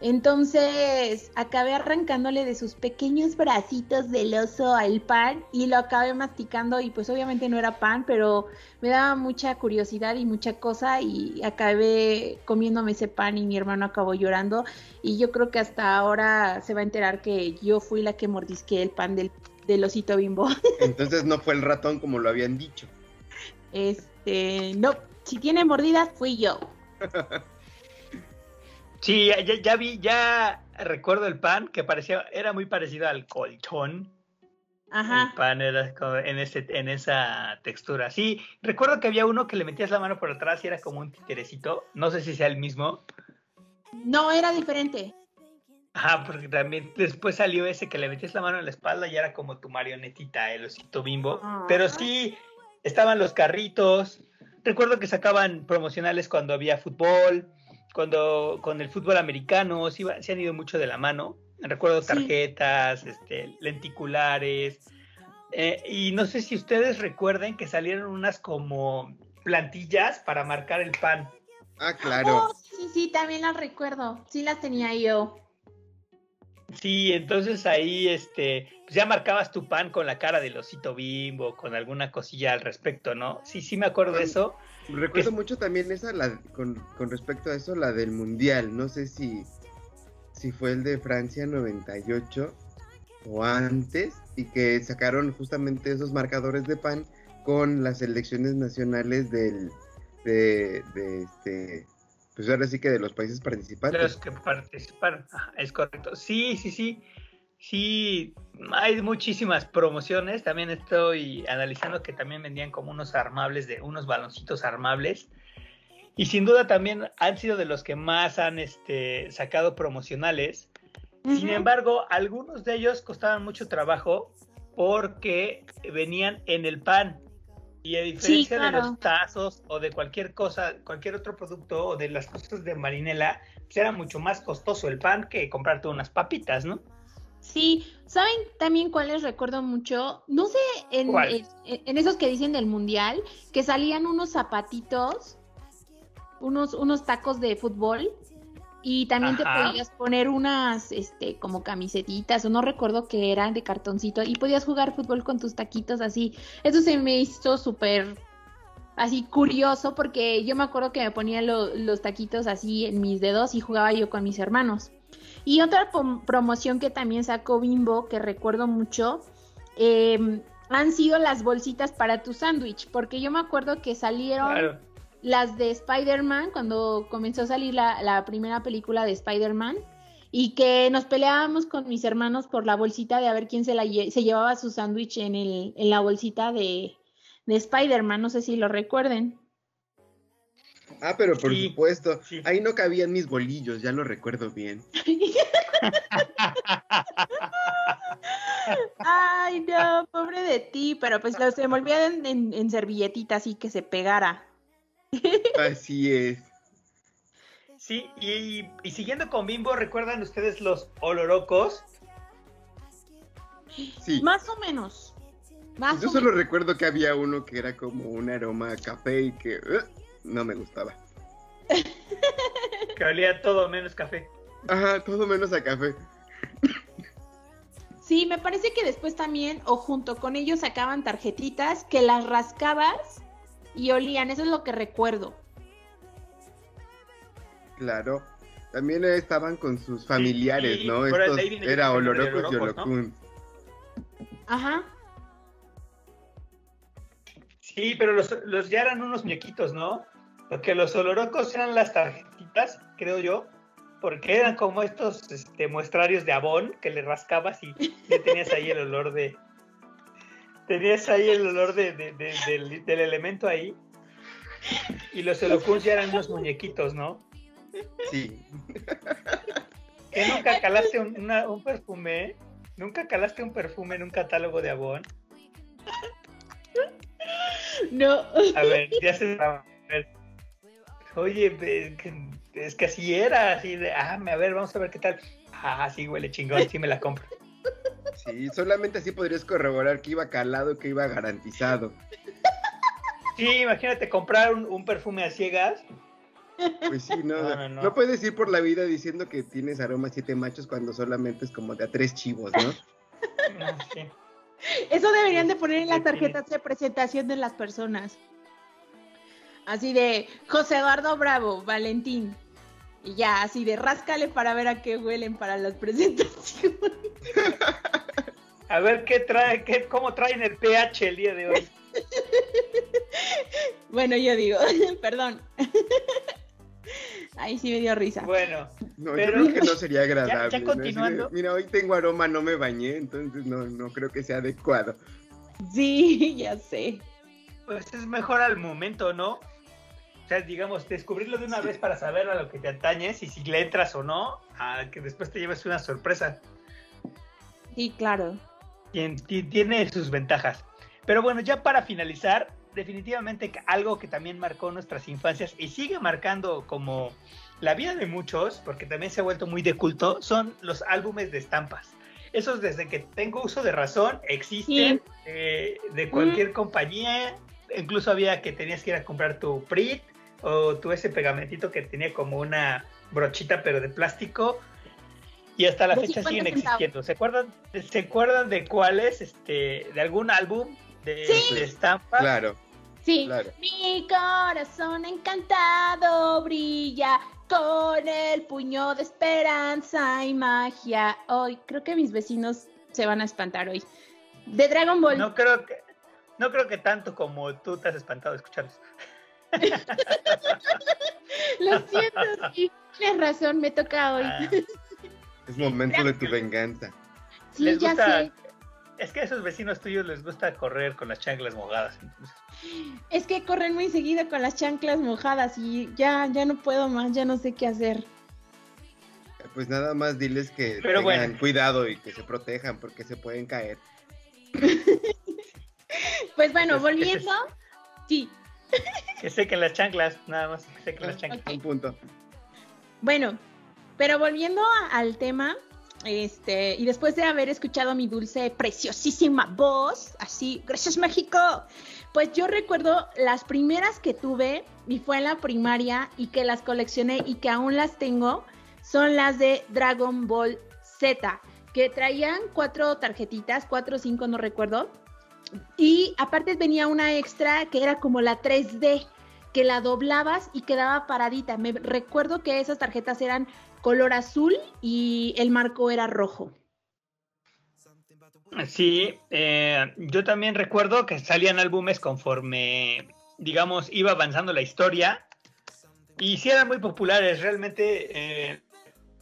Entonces acabé arrancándole de sus pequeños bracitos del oso al pan y lo acabé masticando y pues obviamente no era pan, pero me daba mucha curiosidad y mucha cosa y acabé comiéndome ese pan y mi hermano acabó llorando y yo creo que hasta ahora se va a enterar que yo fui la que mordisqué el pan del, del osito bimbo. Entonces no fue el ratón como lo habían dicho. Este, no, si tiene mordidas fui yo. Sí, ya, vi, ya recuerdo el pan que parecía, era muy parecido al colchón. Ajá. El pan era como en, ese, en esa textura. Sí, recuerdo que había uno que le metías la mano por atrás y era como un titerecito. No sé si sea el mismo. No, era diferente. Ajá, porque también después salió ese que le metías la mano en la espalda y era como tu marionetita, el osito bimbo. Pero sí, estaban los carritos. Recuerdo que sacaban promocionales cuando había fútbol, cuando con el fútbol americano, sí, iba- sí han ido mucho de la mano. Recuerdo Sí. tarjetas, este, lenticulares. Eh, y no sé si ustedes recuerden que salieron unas como plantillas para marcar el pan. Ah, claro. Oh, sí, sí, también las recuerdo. Sí las tenía yo. Sí, entonces ahí este, pues ya marcabas tu pan con la cara del osito bimbo, con alguna cosilla al respecto, ¿no? Sí, sí me acuerdo de eso. Recuerdo mucho también esa, la, con, con respecto a eso, la del Mundial. No sé si, si fue el de Francia 98 o antes, y que sacaron justamente esos marcadores de pan con las selecciones nacionales del, de, de este, pues ahora sí que de los países De participantes. los que participaron. Ajá, es correcto. Sí, sí, sí. Sí, hay muchísimas promociones. También estoy analizando que también vendían como unos armables de unos baloncitos armables. Y sin duda también han sido de los que más han este, sacado promocionales. Sin embargo, algunos de ellos costaban mucho trabajo porque venían en el pan. Y a diferencia de claro. los tazos o de cualquier cosa, cualquier otro producto o de las cosas de marinela, pues era mucho más costoso el pan que comprarte unas papitas, ¿no? Sí, ¿saben también cuáles recuerdo mucho? No sé, en, en- en esos que dicen del mundial, que salían unos zapatitos, unos, unos tacos de fútbol, y también Ajá. te podías poner unas, este, como camisetitas, o no recuerdo que eran de cartoncito, y podías jugar fútbol con tus taquitos así. Eso se me hizo súper así curioso, porque yo me acuerdo que me ponía lo- los taquitos así en mis dedos y jugaba yo con mis hermanos. Y otra promoción que también sacó Bimbo, que recuerdo mucho, eh, han sido las bolsitas para tu sándwich, porque yo me acuerdo que salieron Claro. Las de Spider-Man, cuando comenzó a salir la, la primera película de Spider-Man, y que nos peleábamos con mis hermanos por la bolsita de a ver quién se, la lle- se llevaba su sándwich en, el, en la bolsita de, de Spider-Man, no sé si lo recuerden. Ah, pero por Sí, supuesto, sí. ahí no cabían mis bolillos, ya lo recuerdo bien. Ay, no, pobre de ti, pero pues los envolvían en, en, en servilletita así que se pegara. Así es. Sí, y, y siguiendo con Bimbo, ¿recuerdan ustedes los olorocos? Sí. Más o menos. Más Yo o solo menos. recuerdo que había uno que era como un aroma a café y que eh, no me gustaba. Que olía todo menos café. Ajá, todo menos a café. Sí, me parece que después también, o junto con ellos sacaban tarjetitas que las rascabas y olían. Eso es lo que recuerdo. Claro. También estaban con sus familiares, y ¿no? Estos era Olorocos y. Olocún. Ajá. Sí, pero los, los ya eran unos muñequitos, ¿no? Porque los olorocos eran las tarjetitas, creo yo, porque eran como estos este, muestrarios de abón que le rascabas y ya tenías ahí el olor de... Tenías ahí el olor de, de- de- del, del elemento ahí. Y los holocuns ya eran unos muñequitos, ¿no? Sí. ¿Que nunca calaste un, una- un perfume? ¿Nunca calaste un perfume en un catálogo de abón? No. A ver, ya se a ver. Oye, es que así era, así de, ah, a ver, vamos a ver qué tal. Ah, sí, huele chingón, sí me la compro. Sí, solamente así podrías corroborar que iba calado, que iba garantizado. Sí, imagínate comprar un, un perfume a ciegas. Pues sí, no, No, no, no, no. puedes ir por la vida diciendo que tienes aroma a siete machos cuando solamente es como de a tres chivos, ¿no? Sí. Eso deberían de poner en las tarjetas de presentación de las personas. Así de José Eduardo Bravo, Valentín. Y ya, así de ráscale para ver a qué huelen para las presentaciones. A ver qué trae, qué, cómo traen el pH el día de hoy. Bueno, yo digo, perdón. Ahí sí me dio risa. Bueno, No, Pero- yo creo que no sería agradable. Mira, hoy tengo aroma, no me bañé, entonces no, no creo que sea adecuado. Sí, ya sé. pues es mejor al momento, ¿no? O sea, digamos, descubrirlo de una vez para saber a lo que te atañes y si le entras o no, a que después te lleves una sorpresa. Sí, claro. Tien- ti- tiene sus ventajas. Pero bueno, ya para finalizar, definitivamente algo que también marcó nuestras infancias y sigue marcando como la vida de muchos, porque también se ha vuelto muy de culto, son los álbumes de estampas. Esos desde que tengo uso de razón existen eh, de cualquier compañía. Incluso había que tenías que ir a comprar tu PRIT o tu ese pegamentito que tenía como una brochita pero de plástico. Y hasta la fecha 50 siguen centavos. existiendo. ¿Se acuerdan, ¿Se acuerdan de cuáles? Este, de algún álbum de, Sí. de estampas? Claro, Sí. claro. Mi corazón encantado brilla con el puño de esperanza y magia. Hoy creo que mis vecinos se van a espantar hoy. De Dragon Ball. No creo que, no creo que tanto como tú te has espantado de escucharlos. Lo siento, sí. Tienes razón, me toca hoy. Ah, Es momento de tu venganza. sí, les ya gusta- sé. Es que a esos vecinos tuyos les gusta correr con las chanclas mojadas. entonces. Es que corren muy seguido con las chanclas mojadas y ya, ya no puedo más, ya no sé qué hacer. Pues nada más diles que Pero tengan bueno. cuidado y que se protejan porque se pueden caer. Pues bueno, volviendo. Sí, Que sequen las chanclas, nada más que sequen las chanclas. Un punto. Bueno, pero volviendo a- al tema, este, y después de haber escuchado mi dulce, preciosísima voz, así, gracias México, pues yo recuerdo las primeras que tuve, y fue en la primaria, y que las coleccioné y que aún las tengo, son las de Dragon Ball Z, que traían cuatro tarjetitas, cuatro o cinco, no recuerdo, y aparte venía una extra que era como la 3D, que la doblabas y quedaba paradita. Me recuerdo que esas tarjetas eran color azul y el marco era rojo. Sí, eh, yo también recuerdo que salían álbumes conforme, digamos, iba avanzando la historia. Y sí eran muy populares, realmente eh,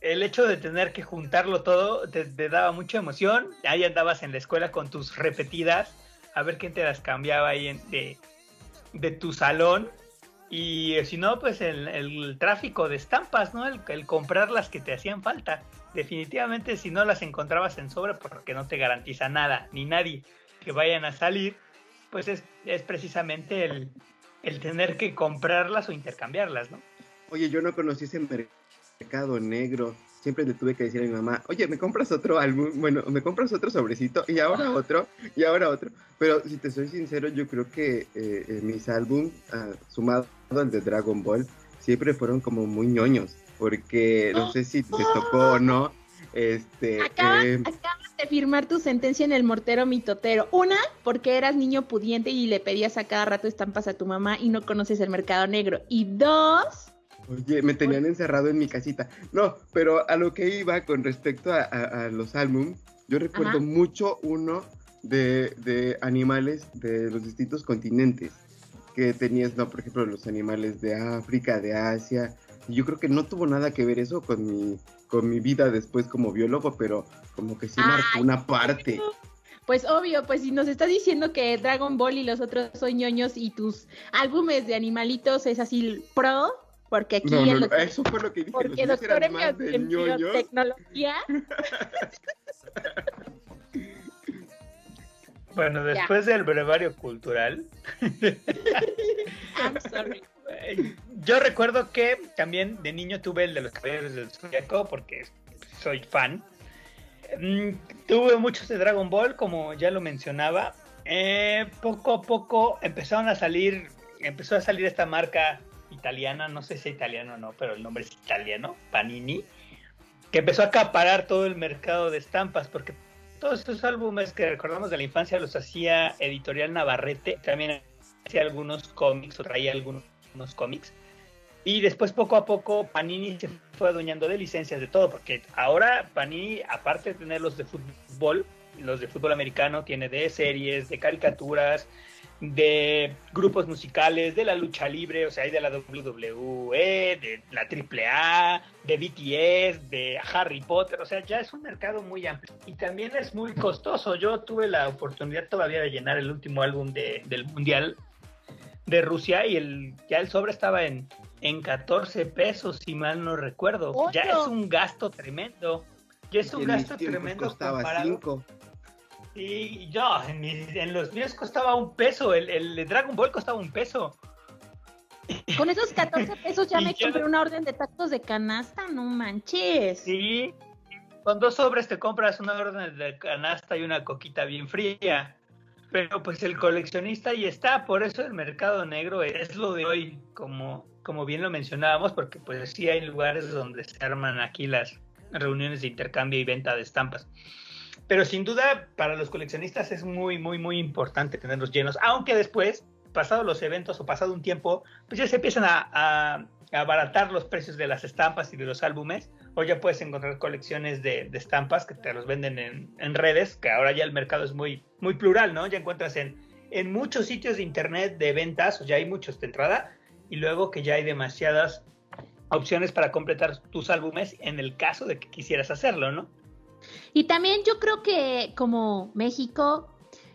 el hecho de tener que juntarlo todo te, te daba mucha emoción. Ahí andabas en la escuela con tus repetidas, a ver quién te las cambiaba ahí en- de, de tu salón. Y eh, si no, pues el, el tráfico de estampas, ¿no? El, el comprar las que te hacían falta. Definitivamente si no las encontrabas en sobra, porque no te garantiza nada, ni nadie que vayan a salir, pues es, es precisamente el, el tener que comprarlas o intercambiarlas, ¿no? Oye, yo no conocí ese mercado negro. Siempre le tuve que decir a mi mamá, oye, ¿me compras otro álbum? Bueno, ¿me compras otro sobrecito? Y ahora otro, y ahora otro. Pero si te soy sincero, yo creo que eh, eh, mis álbumes, ah, sumado al de Dragon Ball, siempre fueron como muy ñoños. Porque no sé si te tocó o no. Este, Acabas, eh, acabas de firmar tu sentencia en el mortero mitotero. Una, porque eras niño pudiente y le pedías a cada rato estampas a tu mamá y no conoces el mercado negro. Y dos, Oye, me tenían encerrado en mi casita. No, pero a lo que iba con respecto a, a- a los álbums, yo recuerdo Ajá. mucho uno de, de animales de los distintos continentes. Que tenías, no, por ejemplo, los animales de África, de Asia. Y yo creo que no tuvo nada que ver eso con mi, con mi vida después como biólogo, pero como que sí marcó una parte. pues obvio, pues si nos estás diciendo que Dragon Ball y los otros son ñoños y tus álbumes de animalitos es así pro, porque aquí No, doctor- eso fue lo que dije. los porque míos doctor en, más de en biotecnología, Bueno, después del brevario cultural, I'm sorry. yo recuerdo que también de niño tuve el de los caballeros del Zodiaco porque soy fan. Mm, tuve muchos de Dragon Ball, como ya lo mencionaba. Eh, poco a poco empezaron a salir, empezó a salir esta marca italiana, no sé si es italiano o no, pero el nombre es italiano, Panini, que empezó a acaparar todo el mercado de estampas, porque todos estos álbumes que recordamos de la infancia los hacía Editorial Navarrete, también hacía algunos cómics o traía algunos unos cómics. Y después poco a poco Panini se fue adueñando de licencias de todo, porque ahora Panini, aparte de tener los de fútbol, los de fútbol americano, tiene de series, de caricaturas, de grupos musicales, de la lucha libre, o sea, hay de la WWE, de la AAA, de BTS, de Harry Potter, o sea, ya es un mercado muy amplio. Y también es muy costoso. Yo tuve la oportunidad todavía de llenar el último álbum de- del Mundial de Rusia y el ya el sobre estaba en, en 14 pesos, si mal no recuerdo. Ya es un gasto tremendo. Ya es un en gasto tremendo costaba comparado. cinco. Y yo, en, mis- en los míos costaba un peso, el, el de Dragon Ball costaba un peso. Con esos 14 pesos ya me yo- compré una orden de tacos de canasta, no manches. Sí, con dos sobres te compras una orden de canasta y una coquita bien fría. Pero pues el coleccionista ahí está, por eso el mercado negro es lo de hoy, como, como bien lo mencionábamos, porque pues sí hay lugares donde se arman aquí las reuniones de intercambio y venta de estampas. Pero sin duda para los coleccionistas es muy, muy, muy importante tenerlos llenos, aunque después, pasado los eventos o pasado un tiempo, pues ya se empiezan a, abaratar los precios de las estampas y de los álbumes, o ya puedes encontrar colecciones de, de estampas que te los venden en, en redes, que ahora ya el mercado es muy, muy plural, ¿no? Ya encuentras en, en muchos sitios de internet de ventas, o ya hay muchos de entrada, y luego que ya hay demasiadas opciones para completar tus álbumes en el caso de que quisieras hacerlo, ¿no? Y también yo creo que como México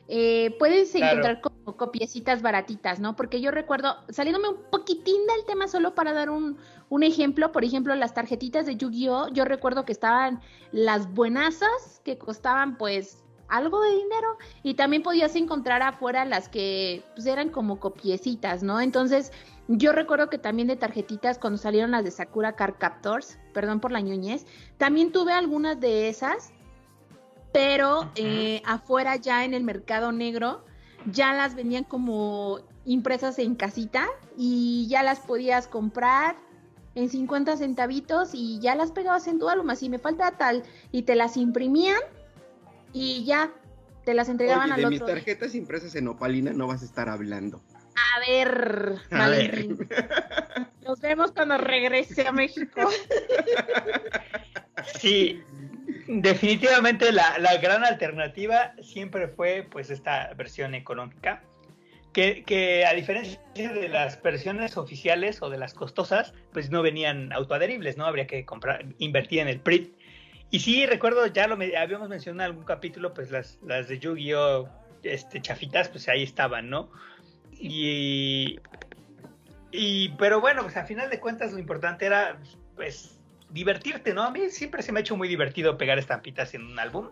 eh, puedes Claro. encontrar como copiecitas baratitas, ¿no? Porque yo recuerdo, saliéndome un poquitín del tema solo para dar un, un ejemplo, por ejemplo, las tarjetitas de Yu-Gi-Oh, yo recuerdo que estaban las buenazas que costaban pues algo de dinero y también podías encontrar afuera las que pues, eran como copiecitas, ¿no? Entonces, yo recuerdo que también de tarjetitas cuando salieron las de Sakura Card Captors, perdón por la ñoñez, también tuve algunas de esas, pero eh, afuera ya en el mercado negro ya las vendían como impresas en casita y ya las podías comprar en 50 centavitos y ya las pegabas en tu álbum, así me falta tal y te las imprimían y ya te las entregaban Oye, de al mis otro. tarjetas impresas en opalina no vas a estar hablando. A ver, A ver. Nos vemos cuando regrese a México. Sí, definitivamente la, la gran alternativa siempre fue pues esta versión económica, que, que a diferencia de las versiones oficiales o de las costosas, pues no venían autoadheribles, ¿no? Habría que comprar, invertir en el PRIT. Y sí, recuerdo, ya lo me- habíamos mencionado en algún capítulo, pues las, las de Yu-Gi-Oh! Este, chafitas, pues ahí estaban, ¿no? Y, y, pero bueno, pues a final de cuentas lo importante era, pues, divertirte, ¿no? A mí siempre se me ha hecho muy divertido pegar estampitas en un álbum.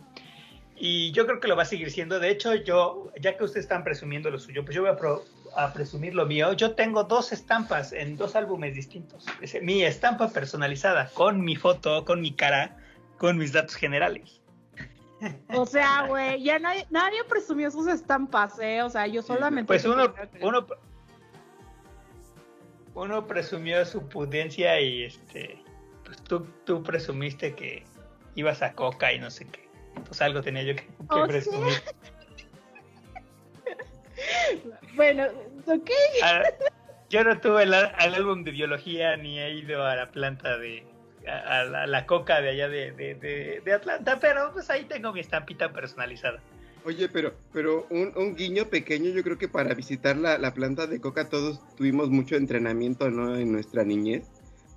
Y yo creo que lo va a seguir siendo. De hecho, yo, ya que ustedes están presumiendo lo suyo, pues yo voy a, pro- a presumir lo mío, yo tengo dos estampas en dos álbumes distintos. Mi estampa personalizada con mi foto, con mi cara, con mis datos generales. O sea, güey, ya nadie, nadie presumió sus estampas, ¿eh? O sea, yo solamente... Pues uno, uno, uno presumió su pudencia y este, pues tú, tú presumiste que ibas a coca y no sé qué. Pues algo tenía yo que, que O sea. presumir. Bueno, ok. Ah, yo no tuve el, al álbum de biología ni he ido a la planta de a, a la, la coca de allá de, de- de- de Atlanta, pero pues ahí tengo mi estampita personalizada. Oye, pero, pero un, un guiño pequeño, yo creo que para visitar la, la planta de coca todos tuvimos mucho entrenamiento, ¿no? En nuestra niñez,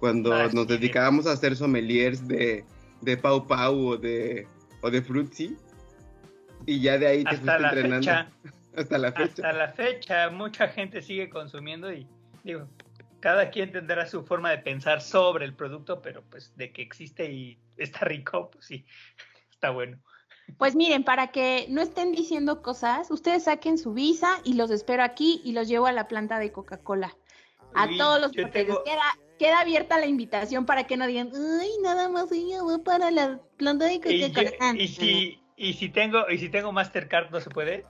cuando Ah, nos sí. dedicábamos a ser sommeliers de, de Pau Pau o de, o de Fruitsy. Y ya de ahí te Hasta fuiste la entrenando. fecha, Hasta la fecha. hasta la fecha, mucha gente sigue consumiendo y digo, cada quien tendrá su forma de pensar sobre el producto, pero pues de que existe y está rico, pues sí, está bueno. Pues miren, para que no estén diciendo cosas, ustedes saquen su visa y los espero aquí y los llevo a la planta de Coca-Cola. A Uy, todos los yo porteros. tengo- Queda, queda abierta la invitación para que no digan, ay, nada más ella va para la planta de Coca-Cola. y si y si tengo y si tengo Mastercard no se puede,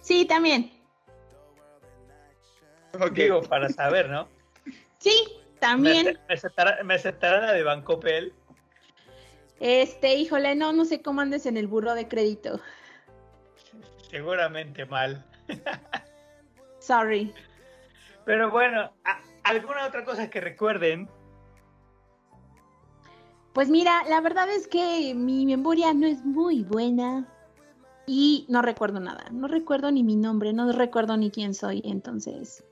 Sí, también. Ok. digo para saber, ¿no? Sí, también. me aceptará- me la de Bancopel. Este, híjole, no, no sé cómo andes en el burro de crédito. Seguramente mal. Sorry. Pero bueno, ¿alguna otra cosa que recuerden? Pues mira, la verdad es que mi memoria no es muy buena y no recuerdo nada. No recuerdo ni mi nombre, no recuerdo ni quién soy, entonces.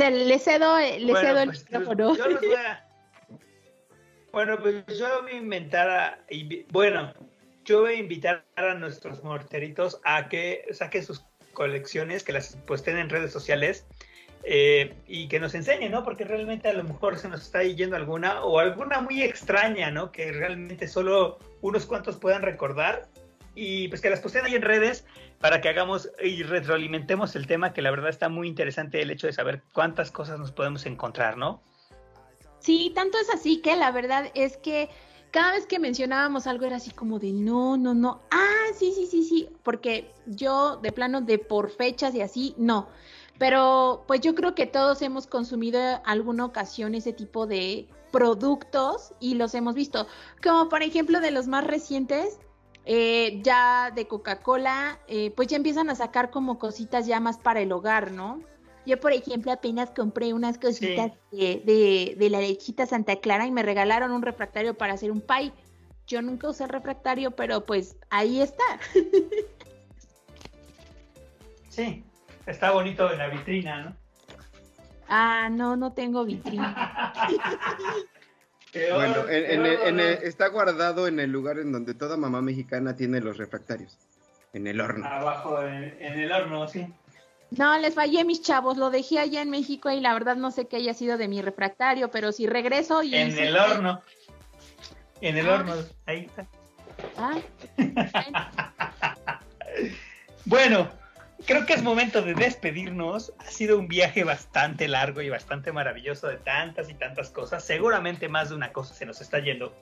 Se le cedo, le Bueno, cedo el pues, micrófono. yo los voy a- Bueno, pues yo voy a inventar a... Bueno, yo voy a invitar a nuestros morteritos a que saquen sus colecciones, que las posten en redes sociales eh, y que nos enseñen, ¿no? Porque realmente a lo mejor se nos está yendo alguna o alguna muy extraña, ¿no? Que realmente solo unos cuantos puedan recordar y pues que las posten ahí en redes para que hagamos y retroalimentemos el tema, que la verdad está muy interesante el hecho de saber cuántas cosas nos podemos encontrar, ¿no? Sí, tanto es así que la verdad es que cada vez que mencionábamos algo era así como de no, no, no. Ah, sí, sí, sí, sí. Porque yo de plano de por fechas y así, no. Pero pues yo creo que todos hemos consumido alguna ocasión ese tipo de productos y los hemos visto. Como por ejemplo de los más recientes, eh, ya de Coca-Cola, eh, pues ya empiezan a sacar como cositas ya más para el hogar, ¿no? Yo, por ejemplo, apenas compré unas cositas de, de- de la lechita Santa Clara y me regalaron un refractario para hacer un pie. Yo nunca usé el refractario, pero pues ahí está. Sí, está bonito en la vitrina, ¿no? Ah, no, no tengo vitrina. Bueno, en- en el- en el- está guardado en el lugar en donde toda mamá mexicana tiene los refractarios. En el horno. Abajo en, en el horno, sí. No, les fallé, mis chavos. Lo dejé allá en México y la verdad no sé qué haya sido de mi refractario, pero si regreso y... En el horno. En el Ah. horno, ahí está. Ah, Bueno, creo que es momento de despedirnos. Ha sido un viaje bastante largo y bastante maravilloso de tantas y tantas cosas. Seguramente más de una cosa se nos está yendo.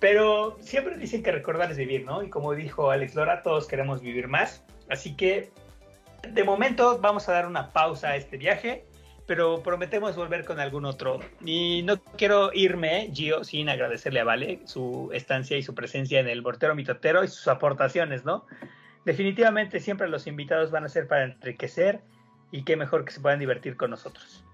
Pero siempre dicen que recordar es vivir, ¿no? Y como dijo Alex Lora, todos queremos vivir más. Así que de momento vamos a dar una pausa a este viaje, pero prometemos volver con algún otro. Y no quiero irme, Gio, sin agradecerle a Vale su estancia y su presencia en el Mortero Mitotero y sus aportaciones, ¿no? Definitivamente siempre los invitados van a ser para enriquecer y qué mejor que se puedan divertir con nosotros.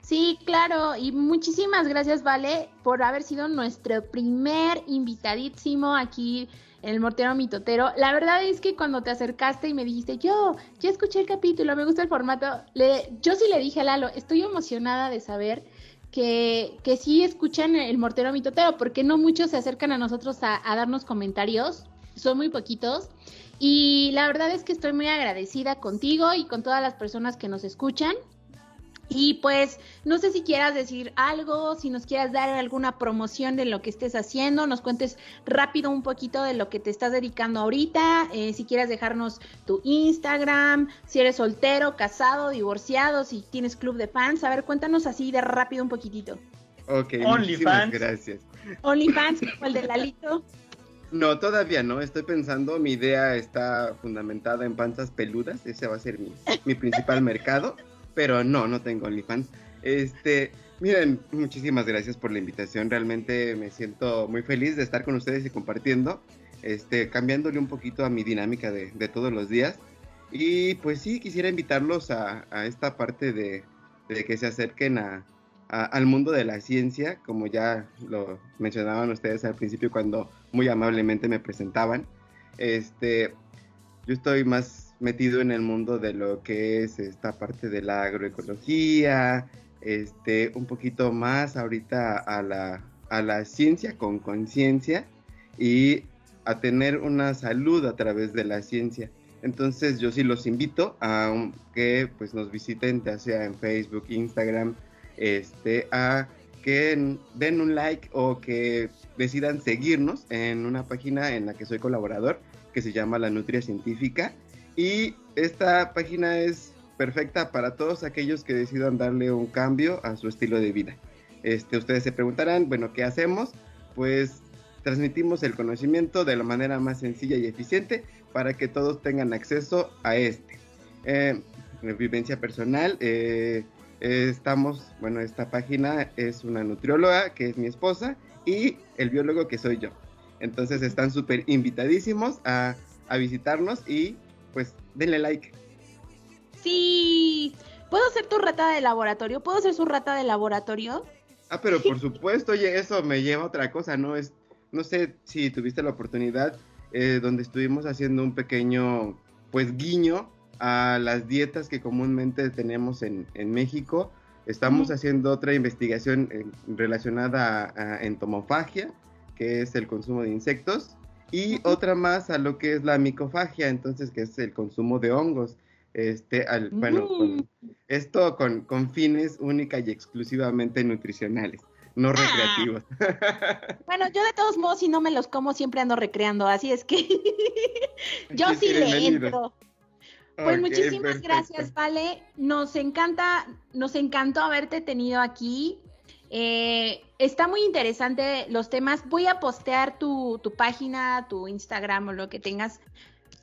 Sí, claro, y muchísimas gracias, Vale, por haber sido nuestro primer invitadísimo aquí en el Mortero Mitotero. La verdad es que cuando te acercaste y me dijiste, yo, ya escuché el capítulo, me gusta el formato, le, yo sí le dije a Lalo, estoy emocionada de saber que, que sí escuchan el Mortero Mitotero, porque no muchos se acercan a nosotros a, a darnos comentarios, son muy poquitos. Y la verdad es que estoy muy agradecida contigo y con todas las personas que nos escuchan. Y pues no sé si quieras decir algo, si nos quieras dar alguna promoción de lo que estés haciendo, nos cuentes rápido un poquito de lo que te estás dedicando ahorita, eh, si quieres dejarnos tu Instagram, si eres soltero, casado, divorciado, si tienes club de fans, a ver, cuéntanos así de rápido un poquitito. Ok, OnlyFans. gracias. OnlyFans, como el de Lalito. No, todavía no. Estoy pensando, mi idea está fundamentada en panzas peludas. Ese va a ser mi, mi principal mercado. Pero no, no tengo OnlyFans. Este, miren, muchísimas gracias por la invitación. Realmente me siento muy feliz de estar con ustedes y compartiendo. Este, cambiándole un poquito a mi dinámica de, de todos los días. Y pues sí, quisiera invitarlos a, a esta parte de, de que se acerquen a, al mundo de la ciencia, como ya lo mencionaban ustedes al principio cuando muy amablemente me presentaban. Este, yo estoy más metido en el mundo de lo que es esta parte de la agroecología, este, un poquito más ahorita a la, a la ciencia con conciencia y a tener una salud a través de la ciencia. Entonces yo sí los invito a que pues nos visiten ya sea en Facebook, Instagram, este, a que den un like o que decidan seguirnos en una página en la que soy colaborador que se llama La Nutria Científica y esta página es perfecta para todos aquellos que decidan darle un cambio a su estilo de vida. Este, ustedes se preguntarán, bueno, ¿qué hacemos? Pues transmitimos el conocimiento de la manera más sencilla y eficiente para que todos tengan acceso a este. Eh, en vivencia personal, eh, eh, estamos, bueno, esta página es una nutrióloga que es mi esposa y el biólogo que soy yo. Entonces están súper invitadísimos a, a visitarnos y pues denle like. Sí, ¿puedo ser tu rata de laboratorio? ¿Puedo ser su rata de laboratorio? Ah, pero por supuesto, oye, eso me lleva a otra cosa, ¿no? Es, no sé si tuviste la oportunidad eh, donde estuvimos haciendo un pequeño, pues, guiño a las dietas que comúnmente tenemos en, en México. Estamos Ujú. haciendo otra investigación relacionada a, a entomofagia, que es el consumo de insectos, y otra más a lo que es la micofagia, entonces, que es el consumo de hongos. Este, al, bueno, con- esto con, con fines única y exclusivamente nutricionales, no recreativos. Bueno, yo de todos modos, si no me los como, siempre ando recreando, así es que yo Aquí sí le entro. Pues muchísimas perfecto. gracias, Vale. Nos encanta, nos encantó haberte tenido aquí. Eh, está muy interesante los temas. Voy a postear tu, tu página, tu Instagram o lo que tengas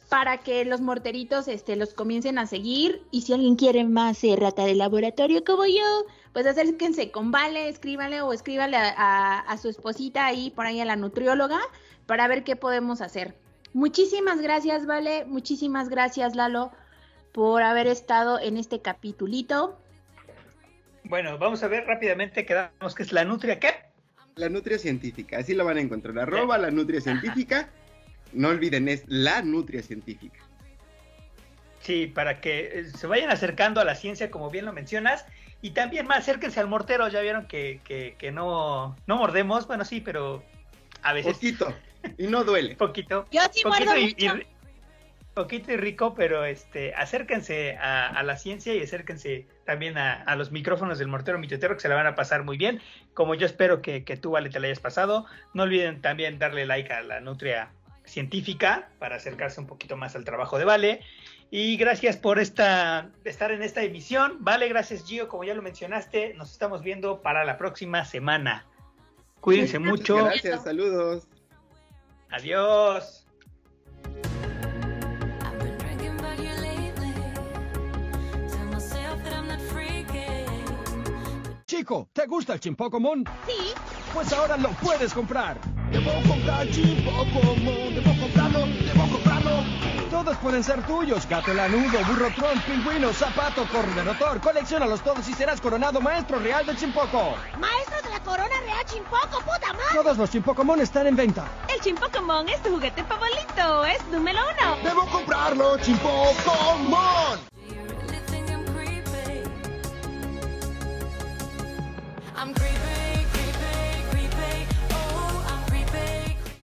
para que los morteritos este, los comiencen a seguir. Y si alguien quiere más eh, rata de laboratorio como yo, pues acérquense con Vale, escríbale o escríbale a, a- a su esposita ahí, por ahí a la nutrióloga, para ver qué podemos hacer. Muchísimas gracias, Vale. Muchísimas gracias, Lalo, por haber estado en este capitulito. Bueno, vamos a ver rápidamente, quedamos que es la nutria, ¿qué? La nutria científica, así lo van a encontrar. Arroba la nutria científica. No olviden, es la nutria científica. Sí, para que eh, se vayan acercando a la ciencia, como bien lo mencionas, y también más acérquense al mortero, ya vieron que, que, que no, no mordemos, bueno, sí, pero a veces Poquito. Y no duele. poquito. Yo sí poquito muerdo y, y mucho. Poquito y rico, pero este, acérquense a, a la ciencia y acérquense también a, a los micrófonos del mortero mitotero que se la van a pasar muy bien, como yo espero que, que tú, Vale, te la hayas pasado. No olviden también darle like a la Nutria Científica para acercarse un poquito más al trabajo de Vale. Y gracias por esta, estar en esta emisión. Vale, gracias Gio, como ya lo mencionaste, nos estamos viendo para la próxima semana. Cuídense mucho. Gracias, saludos. Adiós. ¿Te gusta el Chimpocomon? Sí, Pues ahora lo puedes comprar. Debo comprar Chimpocomon, debo comprarlo, debo comprarlo. Todos pueden ser tuyos, gato lanudo, burro tron, pingüino, zapato, corredor, colecciónalos todos y serás coronado maestro real del Chimpoco. Maestro de la corona real Chimpoco, puta madre. Todos los Chimpocomon están en venta. El Chimpocomon es tu juguete favorito, es número uno. Debo comprarlo, Chimpocomon. I'm creeping.